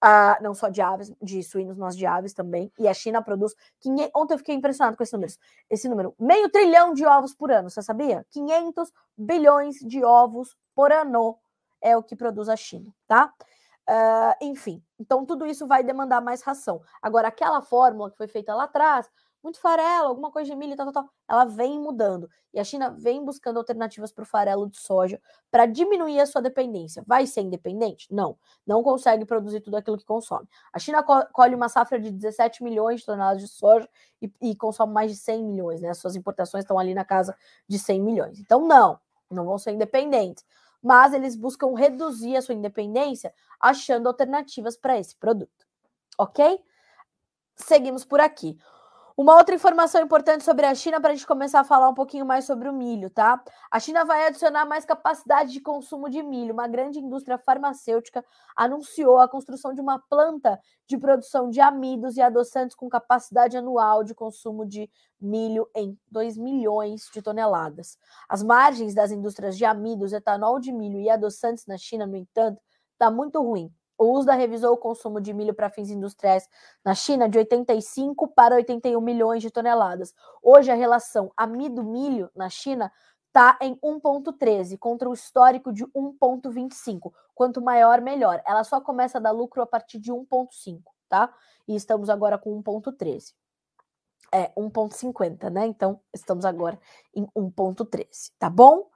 Uh, não só de aves, de suínos, mas de aves também. E a China produz. 500, ontem eu fiquei impressionado com esse número. Esse número, meio trilhão de ovos por ano, você sabia? 500 bilhões de ovos por ano é o que produz a China, tá? Uh, enfim, então tudo isso vai demandar mais ração. Agora, aquela fórmula que foi feita lá atrás, muito farelo, alguma coisa de milho, tal, tal, tal, ela vem mudando. E a China vem buscando alternativas para o farelo de soja para diminuir a sua dependência. Vai ser independente? Não. Não consegue produzir tudo aquilo que consome. A China colhe uma safra de 17 milhões de toneladas de soja e, e consome mais de 100 milhões, né? Suas importações estão ali na casa de 100 milhões. Então, não, não vão ser independentes mas eles buscam reduzir a sua independência achando alternativas para esse produto. Ok? Seguimos por aqui. Uma outra informação importante sobre a China para a gente começar a falar um pouquinho mais sobre o milho, tá? A China vai adicionar mais capacidade de consumo de milho. Uma grande indústria farmacêutica anunciou a construção de uma planta de produção de amidos e adoçantes com capacidade anual de consumo de milho em 2 milhões de toneladas. As margens das indústrias de amidos, etanol de milho e adoçantes na China, no entanto, está muito ruim. O USDA revisou o consumo de milho para fins industriais na China de 85 para 81 milhões de toneladas. Hoje, a relação amido-milho na China está em 1,13 contra o histórico de 1,25. Quanto maior, melhor. Ela só começa a dar lucro a partir de 1,5, tá? E estamos agora com 1,13. É, 1,50, né? Então, estamos agora em 1,13, tá bom?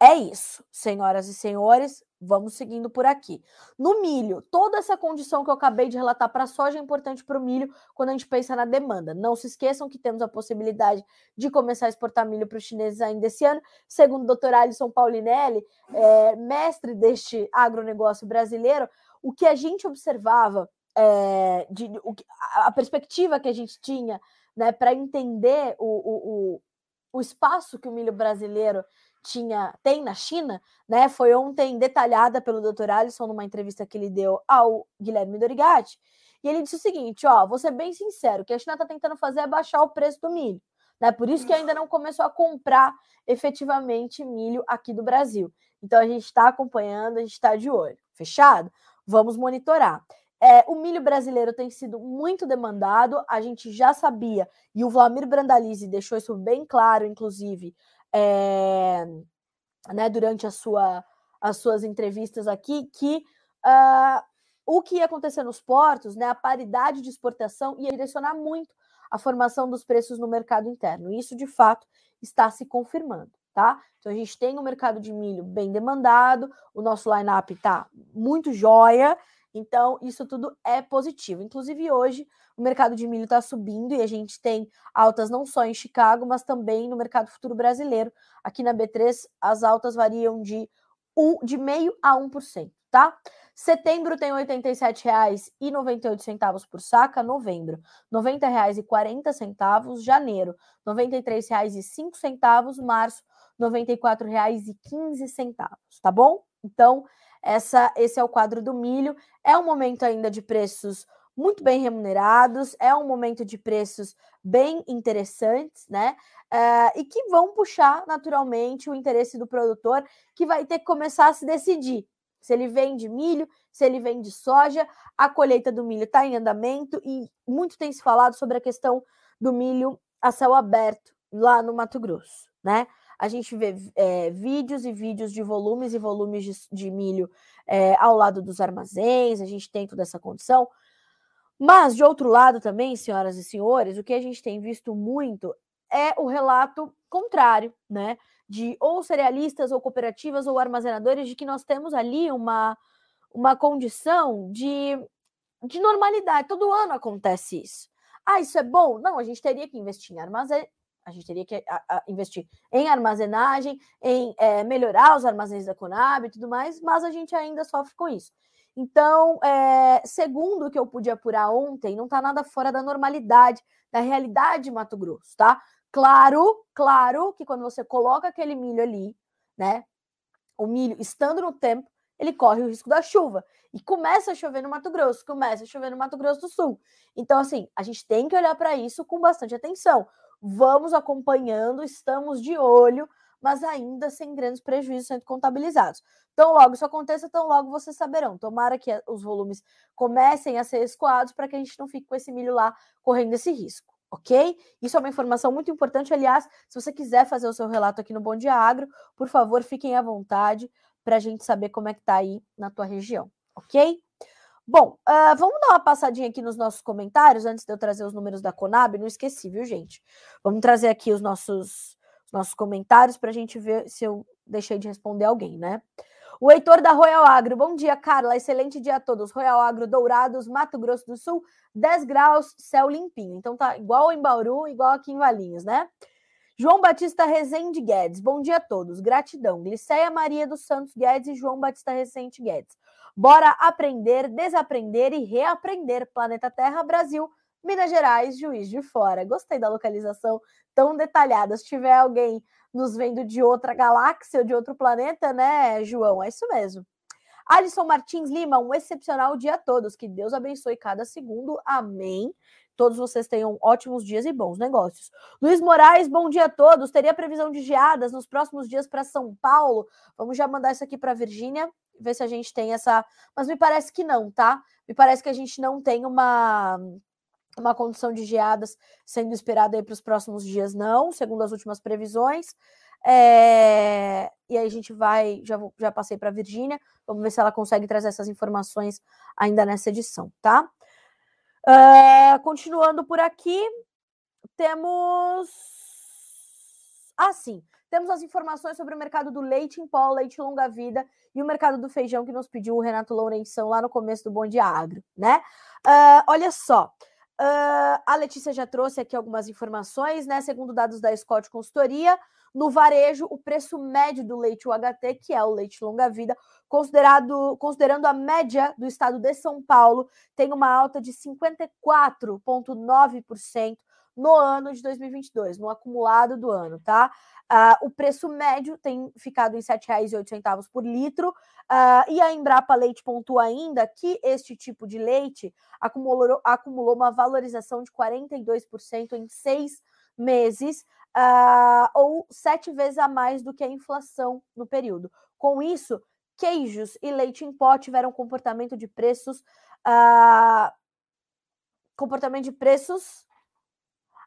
É isso, senhoras e senhores, vamos seguindo por aqui. No milho, toda essa condição que eu acabei de relatar para a soja é importante para o milho quando a gente pensa na demanda. Não se esqueçam que temos a possibilidade de começar a exportar milho para os chineses ainda esse ano. Segundo o doutor Alisson Paulinelli, é, mestre deste agronegócio brasileiro, o que a gente observava, é, de, o, a perspectiva que a gente tinha né, para entender o, o, o, o espaço que o milho brasileiro tinha tem na China, né? Foi ontem detalhada pelo Dr. Alisson numa entrevista que ele deu ao Guilherme Dorigatti. E ele disse o seguinte: ó, vou ser bem sincero, o que a China está tentando fazer é baixar o preço do milho. Né? Por isso que ainda não começou a comprar efetivamente milho aqui do Brasil. Então a gente está acompanhando, a gente está de olho. Fechado? Vamos monitorar. É, o milho brasileiro tem sido muito demandado, a gente já sabia, e o Vlamir Brandalize deixou isso bem claro, inclusive, é, né, durante a sua, as suas entrevistas aqui, que uh, o que ia acontecer nos portos, né, a paridade de exportação ia direcionar muito a formação dos preços no mercado interno. Isso, de fato, está se confirmando. Tá? Então a gente tem um mercado de milho bem demandado, o nosso line-up está muito jóia, então, isso tudo é positivo. Inclusive, hoje, o mercado de milho está subindo e a gente tem altas não só em Chicago, mas também no mercado futuro brasileiro. Aqui na B3, as altas variam de, um, de meio a 1%, tá? Setembro tem R$ 87,98 por saca, novembro R$ 90,40, janeiro R$ 93,05, março R$ 94,15, tá bom? Então, essa, esse é o quadro do milho. É um momento ainda de preços muito bem remunerados, é um momento de preços bem interessantes, né? Uh, e que vão puxar naturalmente o interesse do produtor, que vai ter que começar a se decidir se ele vende milho, se ele vende soja. A colheita do milho está em andamento e muito tem se falado sobre a questão do milho a céu aberto lá no Mato Grosso, né? A gente vê é, vídeos e vídeos de volumes e volumes de, de milho é, ao lado dos armazéns, a gente tem toda essa condição. Mas, de outro lado também, senhoras e senhores, o que a gente tem visto muito é o relato contrário, né? De ou cerealistas, ou cooperativas, ou armazenadores, de que nós temos ali uma, uma condição de, de normalidade. Todo ano acontece isso. Ah, isso é bom? Não, a gente teria que investir em armazém, a gente teria que a, a investir em armazenagem, em é, melhorar os armazéns da Conab e tudo mais, mas a gente ainda sofre com isso. Então, é, segundo o que eu pude apurar ontem, não está nada fora da normalidade, da realidade de Mato Grosso, tá? Claro, claro que quando você coloca aquele milho ali, né? O milho estando no tempo, ele corre o risco da chuva. E começa a chover no Mato Grosso, começa a chover no Mato Grosso do Sul. Então, assim, a gente tem que olhar para isso com bastante atenção vamos acompanhando, estamos de olho, mas ainda sem grandes prejuízos sendo contabilizados. Então, logo isso aconteça, tão logo vocês saberão. Tomara que os volumes comecem a ser escoados para que a gente não fique com esse milho lá correndo esse risco, ok? Isso é uma informação muito importante. Aliás, se você quiser fazer o seu relato aqui no Bom Dia Agro, por favor, fiquem à vontade para a gente saber como é que está aí na tua região, ok? Bom, uh, vamos dar uma passadinha aqui nos nossos comentários antes de eu trazer os números da Conab. Não esqueci, viu, gente? Vamos trazer aqui os nossos, os nossos comentários para a gente ver se eu deixei de responder alguém, né? O Heitor da Royal Agro. Bom dia, Carla. Excelente dia a todos. Royal Agro Dourados, Mato Grosso do Sul, 10 graus, céu limpinho. Então tá igual em Bauru, igual aqui em Valinhos, né? João Batista Rezende Guedes. Bom dia a todos. Gratidão. Gliceia Maria dos Santos Guedes e João Batista Rezende Guedes. Bora aprender, desaprender e reaprender. Planeta Terra, Brasil, Minas Gerais, Juiz de Fora. Gostei da localização tão detalhada. Se tiver alguém nos vendo de outra galáxia ou de outro planeta, né, João? É isso mesmo. Alisson Martins Lima, um excepcional dia a todos. Que Deus abençoe cada segundo. Amém. Todos vocês tenham ótimos dias e bons negócios. Luiz Moraes, bom dia a todos. Teria previsão de geadas nos próximos dias para São Paulo? Vamos já mandar isso aqui para Virgínia, ver se a gente tem essa. Mas me parece que não, tá? Me parece que a gente não tem uma uma condição de geadas sendo esperada aí para os próximos dias, não, segundo as últimas previsões. É... E aí a gente vai, já, já passei para a Virgínia, vamos ver se ela consegue trazer essas informações ainda nessa edição, tá? Uh, continuando por aqui, temos. Ah, sim. Temos as informações sobre o mercado do leite em pó, leite longa-vida e o mercado do feijão que nos pediu o Renato Lourenção lá no começo do Bom Dia Agro, né? Uh, olha só. Uh, a Letícia já trouxe aqui algumas informações, né? Segundo dados da Scott Consultoria, no varejo, o preço médio do leite UHT, que é o leite longa-vida, considerado, considerando a média do estado de São Paulo, tem uma alta de 54,9% no ano de 2022, no acumulado do ano, tá? Uh, o preço médio tem ficado em R$ 7,08 por litro. Uh, e a Embrapa Leite pontua ainda que este tipo de leite acumulou, acumulou uma valorização de 42% em seis meses, uh, ou sete vezes a mais do que a inflação no período. Com isso, queijos e leite em pó tiveram comportamento de preços. Uh, comportamento de preços.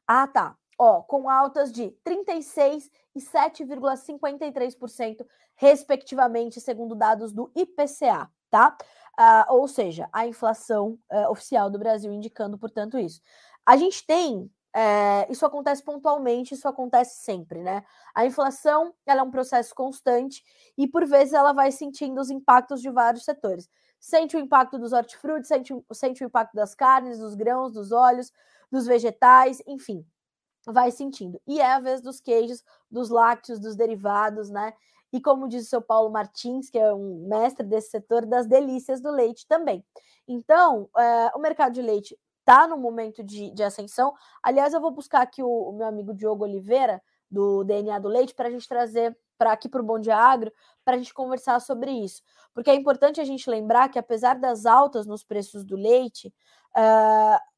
Ah, tá. Ó, com altas de 36% e 7,53%, respectivamente, segundo dados do IPCA, tá? Uh, ou seja, a inflação uh, oficial do Brasil indicando, portanto, isso. A gente tem é, isso acontece pontualmente, isso acontece sempre, né? A inflação ela é um processo constante e por vezes ela vai sentindo os impactos de vários setores. Sente o impacto dos hortifrutis, sente, sente o impacto das carnes, dos grãos, dos óleos, dos vegetais, enfim, vai sentindo. E é a vez dos queijos, dos lácteos, dos derivados, né? E como diz o seu Paulo Martins, que é um mestre desse setor, das delícias do leite também. Então, é, o mercado de leite está no momento de, de, ascensão. Aliás, eu vou buscar aqui o, o meu amigo Diogo Oliveira, do DNA do Leite, para a gente trazer para aqui para o Bom Dia Agro, para a gente conversar sobre isso. Porque é importante a gente lembrar que, apesar das altas nos preços do leite, uh,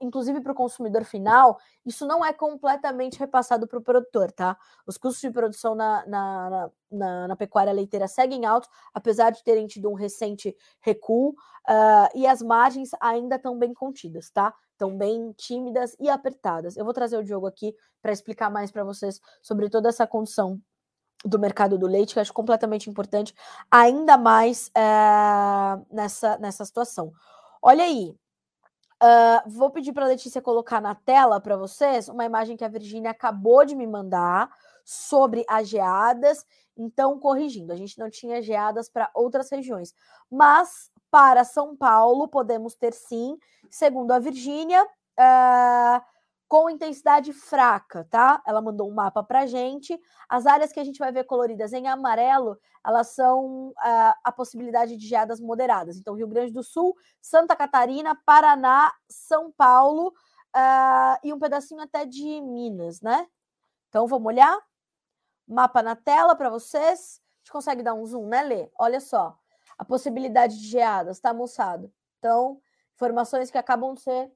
inclusive para o consumidor final, isso não é completamente repassado para o produtor, tá? Os custos de produção na, na, na, na, pecuária leiteira seguem altos, apesar de terem tido um recente recuo, uh, e as margens ainda estão bem contidas, tá? Estão bem tímidas e apertadas. Eu vou trazer o Diogo aqui para explicar mais para vocês sobre toda essa condição do mercado do leite, que eu acho completamente importante, ainda mais uh, nessa, nessa situação. Olha aí, Uh, vou pedir para a Letícia colocar na tela para vocês uma imagem que a Virgínia acabou de me mandar sobre as geadas. Então, corrigindo, a gente não tinha geadas para outras regiões, mas para São Paulo podemos ter sim, segundo a Virgínia, uh, com intensidade fraca, tá? Ela mandou um mapa para gente. As áreas que a gente vai ver coloridas em amarelo, elas são uh, a possibilidade de geadas moderadas. Então, Rio Grande do Sul, Santa Catarina, Paraná, São Paulo uh, e um pedacinho até de Minas, né? Então, vamos olhar? Mapa na tela para vocês. A gente consegue dar um zoom, né, Lê? Olha só. A possibilidade de geadas, tá, moçada? Então, informações que acabam de ser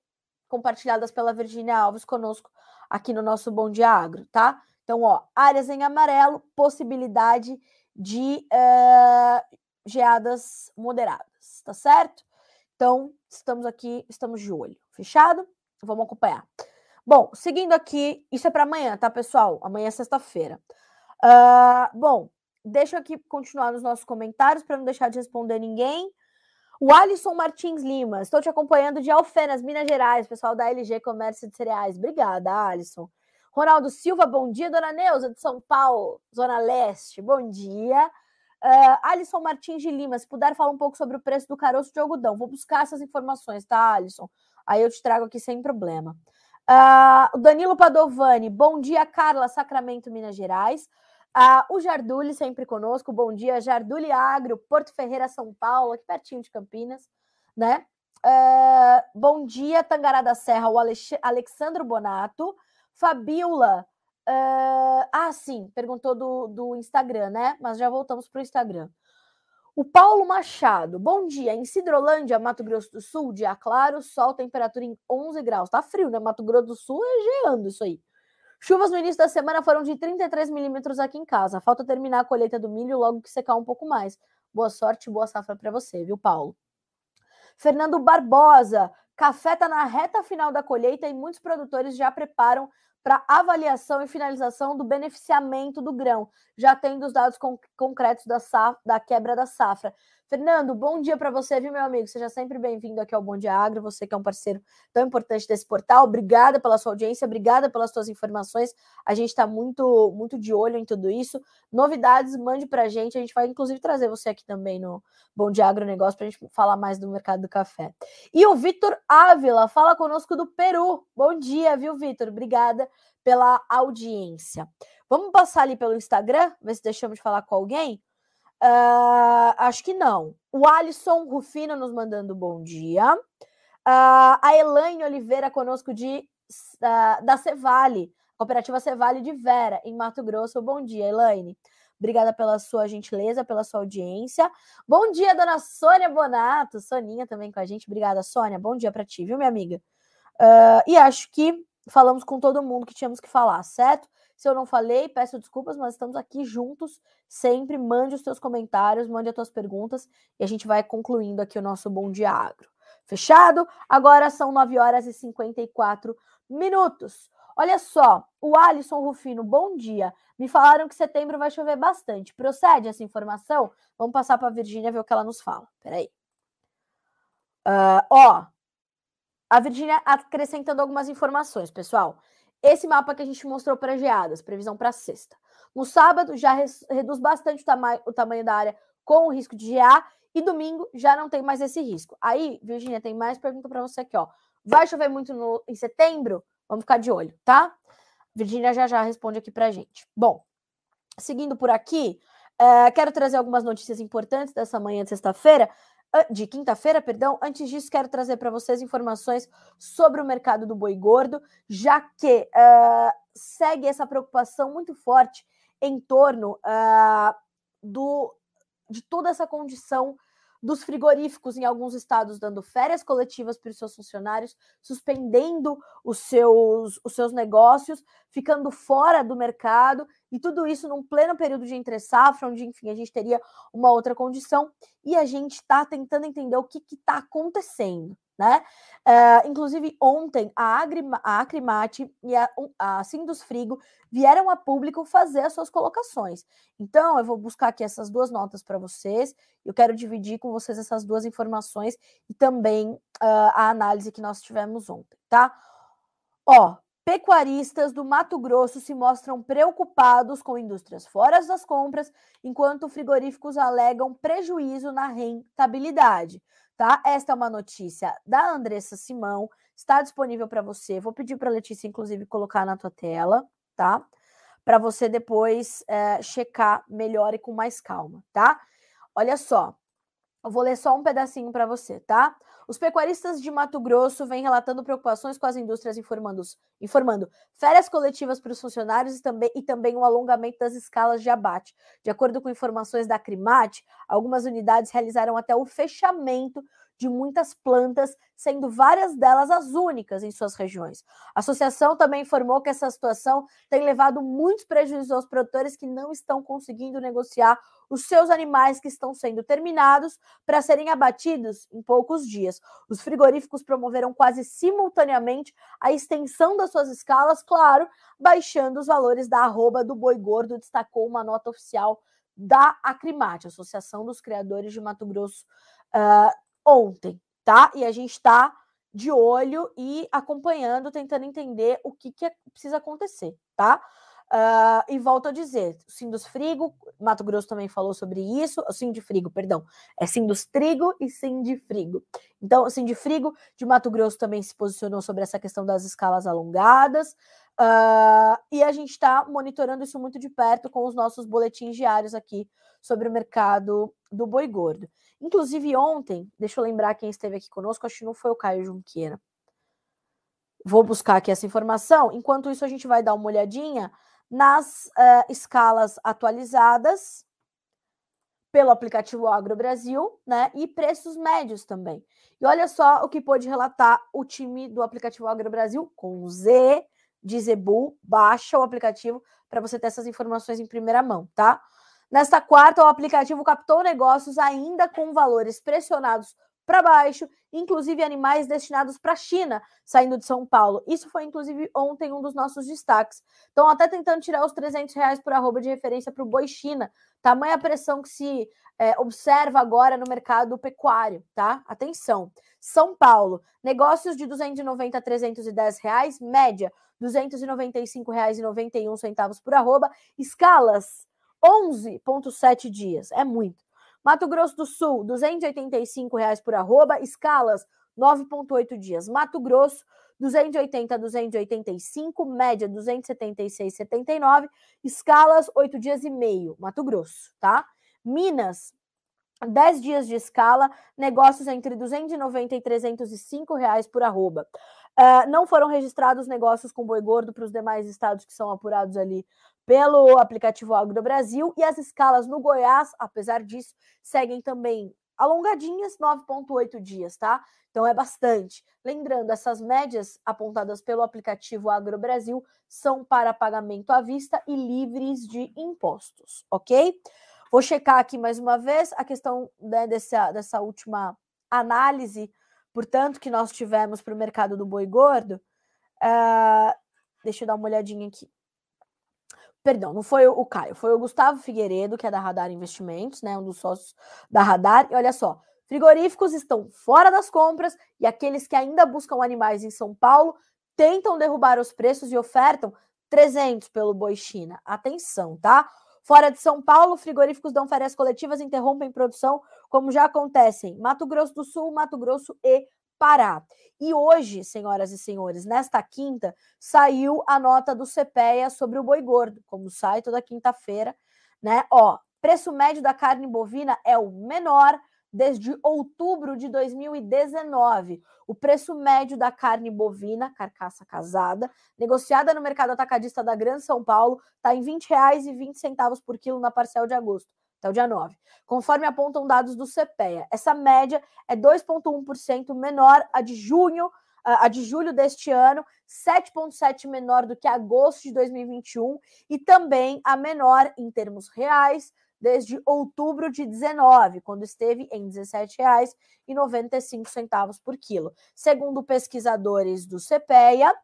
compartilhadas pela Virginia Alves conosco aqui no nosso Bom Dia Agro, tá? Então, ó, áreas em amarelo, possibilidade de uh, geadas moderadas, tá certo? Então, estamos aqui, estamos de olho. Fechado? Vamos acompanhar. Bom, seguindo aqui, isso é para amanhã, tá, pessoal? Amanhã é sexta-feira. Uh, bom, deixa eu aqui continuar nos nossos comentários para não deixar de responder ninguém. O Alisson Martins Lima, estou te acompanhando de Alfenas, Minas Gerais, pessoal da LG Comércio de Cereais. Obrigada, Alisson. Ronaldo Silva, bom dia. Dona Neuza, de São Paulo, Zona Leste, bom dia. Uh, Alisson Martins de Lima, se puder falar um pouco sobre o preço do caroço de algodão. Vou buscar essas informações, tá, Alisson? Aí eu te trago aqui sem problema. Uh, Danilo Padovani, bom dia, Carla, Sacramento, Minas Gerais. Ah, o Jarduli sempre conosco. Bom dia, Jarduli Agro, Porto Ferreira, São Paulo, aqui pertinho de Campinas, né? Uh, bom dia, Tangará da Serra, o Alex Alexandro Bonato. Fabiola. Uh, ah, sim, perguntou do, do Instagram, né? Mas já voltamos para o Instagram. O Paulo Machado. Bom dia. Em Cidrolândia, Mato Grosso do Sul, dia claro, sol, temperatura em 11 graus. Tá frio, né? Mato Grosso do Sul é geando isso aí. Chuvas no início da semana foram de 33 milímetros aqui em casa. Falta terminar a colheita do milho logo que secar um pouco mais. Boa sorte, boa safra para você, viu, Paulo? Fernando Barbosa. Café está na reta final da colheita e muitos produtores já preparam para avaliação e finalização do beneficiamento do grão, já tendo os dados concretos da, da quebra da safra. Fernando, bom dia para você, viu, meu amigo? Seja sempre bem-vindo aqui ao Bom Dia Agro, você que é um parceiro tão importante desse portal. Obrigada pela sua audiência, obrigada pelas suas informações. A gente está muito, muito de olho em tudo isso. Novidades, mande para a gente. A gente vai, inclusive, trazer você aqui também no Bom Dia Agronegócio para a gente falar mais do mercado do café. E o Vitor Ávila fala conosco do Peru. Bom dia, viu, Vitor? Obrigada pela audiência. Vamos passar ali pelo Instagram, ver se deixamos de falar com alguém. Uh, acho que não. O Alisson Rufino nos mandando bom dia. Uh, a Elaine Oliveira conosco de, uh, da Cevale, Cooperativa Cevale de Vera, em Mato Grosso. Bom dia, Elaine. Obrigada pela sua gentileza, pela sua audiência. Bom dia, dona Sônia Bonato. Soninha também com a gente. Obrigada, Sônia. Bom dia para ti, viu, minha amiga? e acho que falamos com todo mundo que tínhamos que falar, certo? Se eu não falei, peço desculpas, mas estamos aqui juntos sempre. Mande os seus comentários, mande as tuas perguntas e a gente vai concluindo aqui o nosso Bom Dia Agro. Fechado? Agora são 9 horas e 54 minutos. Olha só, o Alisson Rufino, bom dia. Me falaram que setembro vai chover bastante. Procede essa informação? Vamos passar para a Virgínia ver o que ela nos fala. Peraí. Uh, ó, a Virgínia acrescentando algumas informações, pessoal. Esse mapa que a gente mostrou para geadas, previsão para sexta. No sábado já reduz bastante o, tama o tamanho da área com o risco de gear e domingo já não tem mais esse risco. Aí, Virginia, tem mais pergunta para você aqui, ó. Vai chover muito no, em setembro? Vamos ficar de olho, tá? Virginia já já responde aqui para gente. Bom, seguindo por aqui, é, quero trazer algumas notícias importantes dessa manhã de sexta-feira de quinta-feira, perdão. Antes disso, quero trazer para vocês informações sobre o mercado do boi gordo, já que uh, segue essa preocupação muito forte em torno uh, do, de toda essa condição dos frigoríficos em alguns estados dando férias coletivas para os seus funcionários, suspendendo os seus, os seus negócios, ficando fora do mercado, e tudo isso num pleno período de entre safra, onde, enfim, a gente teria uma outra condição, e a gente está tentando entender o que está acontecendo né? Uh, inclusive, ontem, a, Agri, a Acrimate e a, a Sindus Frigo vieram a público fazer as suas colocações. Então, eu vou buscar aqui essas duas notas para vocês. Eu quero dividir com vocês essas duas informações e também uh, a análise que nós tivemos ontem, tá? Ó, pecuaristas do Mato Grosso se mostram preocupados com indústrias fora das compras, enquanto frigoríficos alegam prejuízo na rentabilidade tá? Esta é uma notícia da Andressa Simão, está disponível para você. Vou pedir para a Letícia, inclusive, colocar na tua tela, tá? Para você depois é, checar melhor e com mais calma, tá? Olha só, eu vou ler só um pedacinho para você, tá? Os pecuaristas de Mato Grosso vêm relatando preocupações com as indústrias informando, informando férias coletivas para os funcionários e também, e também um alongamento das escalas de abate. De acordo com informações da Crimate, algumas unidades realizaram até o fechamento de muitas plantas, sendo várias delas as únicas em suas regiões. A associação também informou que essa situação tem levado muitos prejuízos aos produtores que não estão conseguindo negociar os seus animais que estão sendo terminados para serem abatidos em poucos dias. Os frigoríficos promoveram quase simultaneamente a extensão das suas escalas, claro, baixando os valores da arroba do boi gordo, destacou uma nota oficial da Acrimate, Associação dos Criadores de Mato Grosso uh, ontem, tá? E a gente está de olho e acompanhando, tentando entender o que, que é, precisa acontecer, tá? Uh, e volto a dizer, o Sindus Frigo, Mato Grosso também falou sobre isso, o Sindifrigo, Frigo, perdão, é Sindus Trigo e Sindifrigo. Então, o Sindifrigo de Mato Grosso também se posicionou sobre essa questão das escalas alongadas, uh, e a gente está monitorando isso muito de perto com os nossos boletins diários aqui sobre o mercado do boi gordo. Inclusive ontem, deixa eu lembrar quem esteve aqui conosco, acho que não foi o Caio Junqueira. Vou buscar aqui essa informação. Enquanto isso, a gente vai dar uma olhadinha nas uh, escalas atualizadas pelo aplicativo Agro Brasil, né? E preços médios também. E olha só o que pôde relatar o time do aplicativo Agro Brasil com Z de Zebu. Baixa o aplicativo para você ter essas informações em primeira mão, tá? Nesta quarta, o aplicativo captou negócios ainda com valores pressionados para baixo, inclusive animais destinados para a China, saindo de São Paulo. Isso foi, inclusive, ontem um dos nossos destaques. Estão até tentando tirar os 300 reais por arroba de referência para o boi China. Tamanha pressão que se é, observa agora no mercado pecuário, tá? Atenção. São Paulo, negócios de 290 a 310 reais, média R$ 295,91 por arroba, escalas 11,7 dias, é muito. Mato Grosso do Sul, R$ 285,00 por arroba, escalas 9,8 dias. Mato Grosso, 280 a 285, média 276,79, escalas 8 dias e meio. Mato Grosso, tá? Minas, 10 dias de escala, negócios entre 290 e 305 reais por arroba. Uh, não foram registrados negócios com boi gordo para os demais estados que são apurados ali pelo aplicativo Agro Brasil e as escalas no Goiás, apesar disso, seguem também alongadinhas, 9,8 dias, tá? Então é bastante. Lembrando, essas médias apontadas pelo aplicativo Agro Brasil são para pagamento à vista e livres de impostos, ok? Vou checar aqui mais uma vez a questão né, dessa, dessa última análise, portanto, que nós tivemos para o mercado do boi gordo. Uh, deixa eu dar uma olhadinha aqui. Perdão, não foi o Caio, foi o Gustavo Figueiredo, que é da Radar Investimentos, né, um dos sócios da Radar. E olha só, frigoríficos estão fora das compras e aqueles que ainda buscam animais em São Paulo tentam derrubar os preços e ofertam 300 pelo boi China. Atenção, tá? Fora de São Paulo, frigoríficos dão férias coletivas interrompem produção, como já acontece em Mato Grosso do Sul, Mato Grosso e Pará. E hoje, senhoras e senhores, nesta quinta, saiu a nota do CPEA sobre o boi gordo, como sai toda quinta-feira, né? Ó, preço médio da carne bovina é o menor desde outubro de 2019. O preço médio da carne bovina, carcaça casada, negociada no mercado atacadista da Grande São Paulo, está em R$ 20,20 por quilo na parcela de agosto até o dia 9, conforme apontam dados do CPEA. Essa média é 2,1% menor a de junho, a de julho deste ano, 7,7% menor do que agosto de 2021 e também a menor em termos reais desde outubro de 19, quando esteve em R$ 17,95 por quilo. Segundo pesquisadores do CPEA,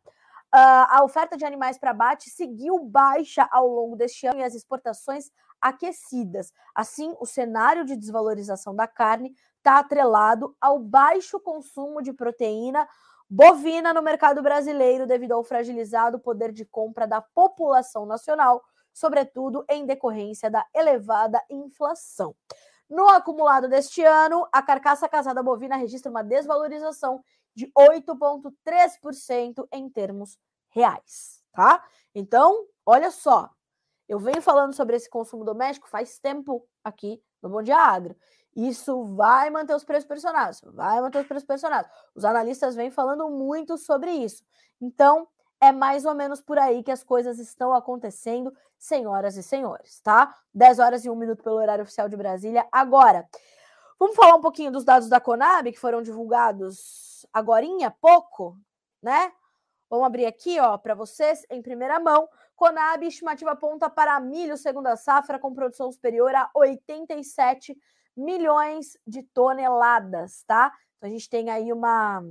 a oferta de animais para abate seguiu baixa ao longo deste ano e as exportações aquecidas. Assim, o cenário de desvalorização da carne está atrelado ao baixo consumo de proteína bovina no mercado brasileiro devido ao fragilizado poder de compra da população nacional, sobretudo em decorrência da elevada inflação. No acumulado deste ano, a carcaça casada bovina registra uma desvalorização de 8,3% em termos reais, tá? Então, olha só, eu venho falando sobre esse consumo doméstico faz tempo aqui no Bom Dia Agro. Isso vai manter os preços pressionados, vai manter os preços pressionados. Os analistas vêm falando muito sobre isso. Então, é mais ou menos por aí que as coisas estão acontecendo, senhoras e senhores, tá? 10 horas e 1 minuto pelo horário oficial de Brasília. Agora, vamos falar um pouquinho dos dados da Conab que foram divulgados agora pouco, né? Vamos abrir aqui, ó, para vocês em primeira mão. Conab estimativa aponta para milho segunda safra com produção superior a 87 milhões de toneladas, tá? Então a gente tem aí uma,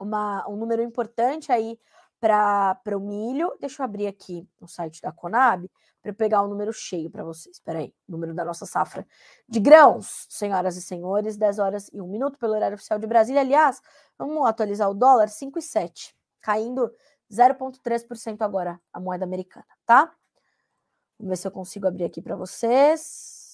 uma um número importante aí para o milho. Deixa eu abrir aqui no site da Conab para pegar o número cheio para vocês. Espera aí, número da nossa safra de grãos, senhoras e senhores, 10 horas e 1 minuto pelo horário oficial de Brasília. Aliás, vamos atualizar o dólar 5 e 7 caindo 0,3% agora a moeda americana, tá? Vamos ver se eu consigo abrir aqui para vocês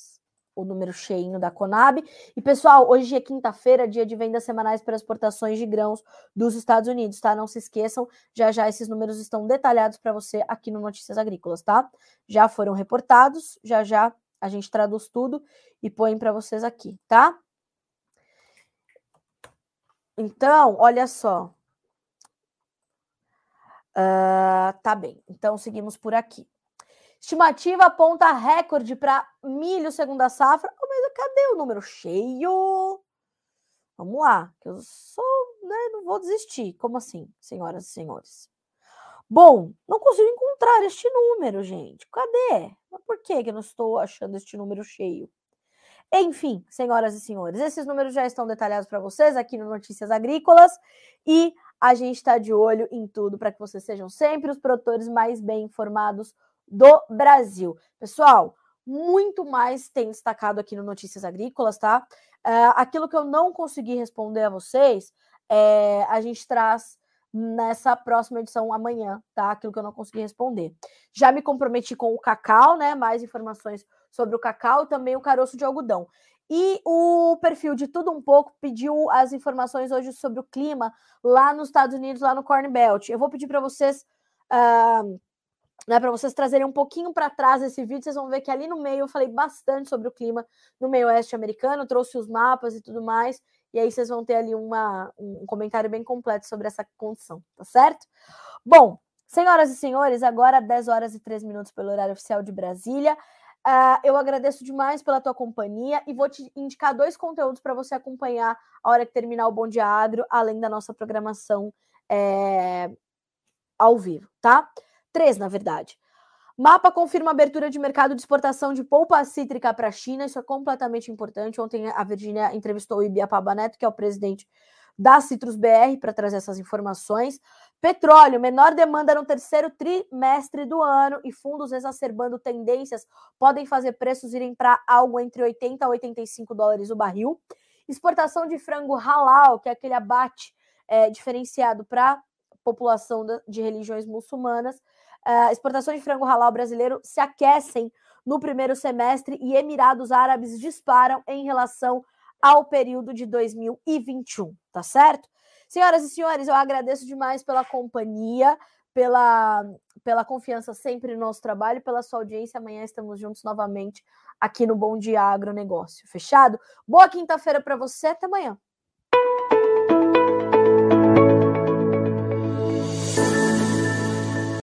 o número cheinho da Conab. E pessoal, hoje é quinta-feira, dia de vendas semanais para exportações de grãos dos Estados Unidos, tá? Não se esqueçam, já já esses números estão detalhados para você aqui no Notícias Agrícolas, tá? Já foram reportados, já já a gente traduz tudo e põe para vocês aqui, tá? Então, olha só. Uh, tá bem, então seguimos por aqui. Estimativa aponta recorde para milho segunda safra. Oh, mas cadê o número cheio? Vamos lá, que eu sou, né, não vou desistir. Como assim, senhoras e senhores? Bom, não consigo encontrar este número, gente. Cadê? Mas por que eu não estou achando este número cheio? Enfim, senhoras e senhores, esses números já estão detalhados para vocês aqui no Notícias Agrícolas e a gente está de olho em tudo para que vocês sejam sempre os produtores mais bem informados do Brasil. Pessoal, muito mais tem destacado aqui no Notícias Agrícolas, tá? Uh, aquilo que eu não consegui responder a vocês, é, a gente traz nessa próxima edição amanhã, tá? Aquilo que eu não consegui responder. Já me comprometi com o cacau, né? Mais informações sobre o cacau e também o caroço de algodão. E o perfil de Tudo Um Pouco pediu as informações hoje sobre o clima lá nos Estados Unidos, lá no Corn Belt. Eu vou pedir para vocês. Uh, né, para vocês trazerem um pouquinho para trás esse vídeo, vocês vão ver que ali no meio eu falei bastante sobre o clima no meio oeste americano, trouxe os mapas e tudo mais, e aí vocês vão ter ali uma, um comentário bem completo sobre essa condição, tá certo? Bom, senhoras e senhores, agora 10 horas e 3 minutos pelo horário oficial de Brasília. Uh, eu agradeço demais pela tua companhia e vou te indicar dois conteúdos para você acompanhar a hora que terminar o Bom Dia Agro, além da nossa programação é, ao vivo, tá? Três, na verdade. Mapa confirma abertura de mercado de exportação de polpa cítrica para a China. Isso é completamente importante. Ontem a Virgínia entrevistou o Ibiapaba Neto, que é o presidente da Citrus BR, para trazer essas informações. Petróleo, menor demanda no terceiro trimestre do ano e fundos exacerbando tendências podem fazer preços irem para algo entre 80 a 85 dólares o barril. Exportação de frango halal, que é aquele abate é, diferenciado para população de religiões muçulmanas, uh, exportações de frango halal brasileiro se aquecem no primeiro semestre e Emirados Árabes disparam em relação ao período de 2021, tá certo? Senhoras e senhores, eu agradeço demais pela companhia, pela, pela confiança sempre no nosso trabalho, pela sua audiência. Amanhã estamos juntos novamente aqui no Bom Dia Agronegócio. Fechado? Boa quinta-feira para você, até amanhã.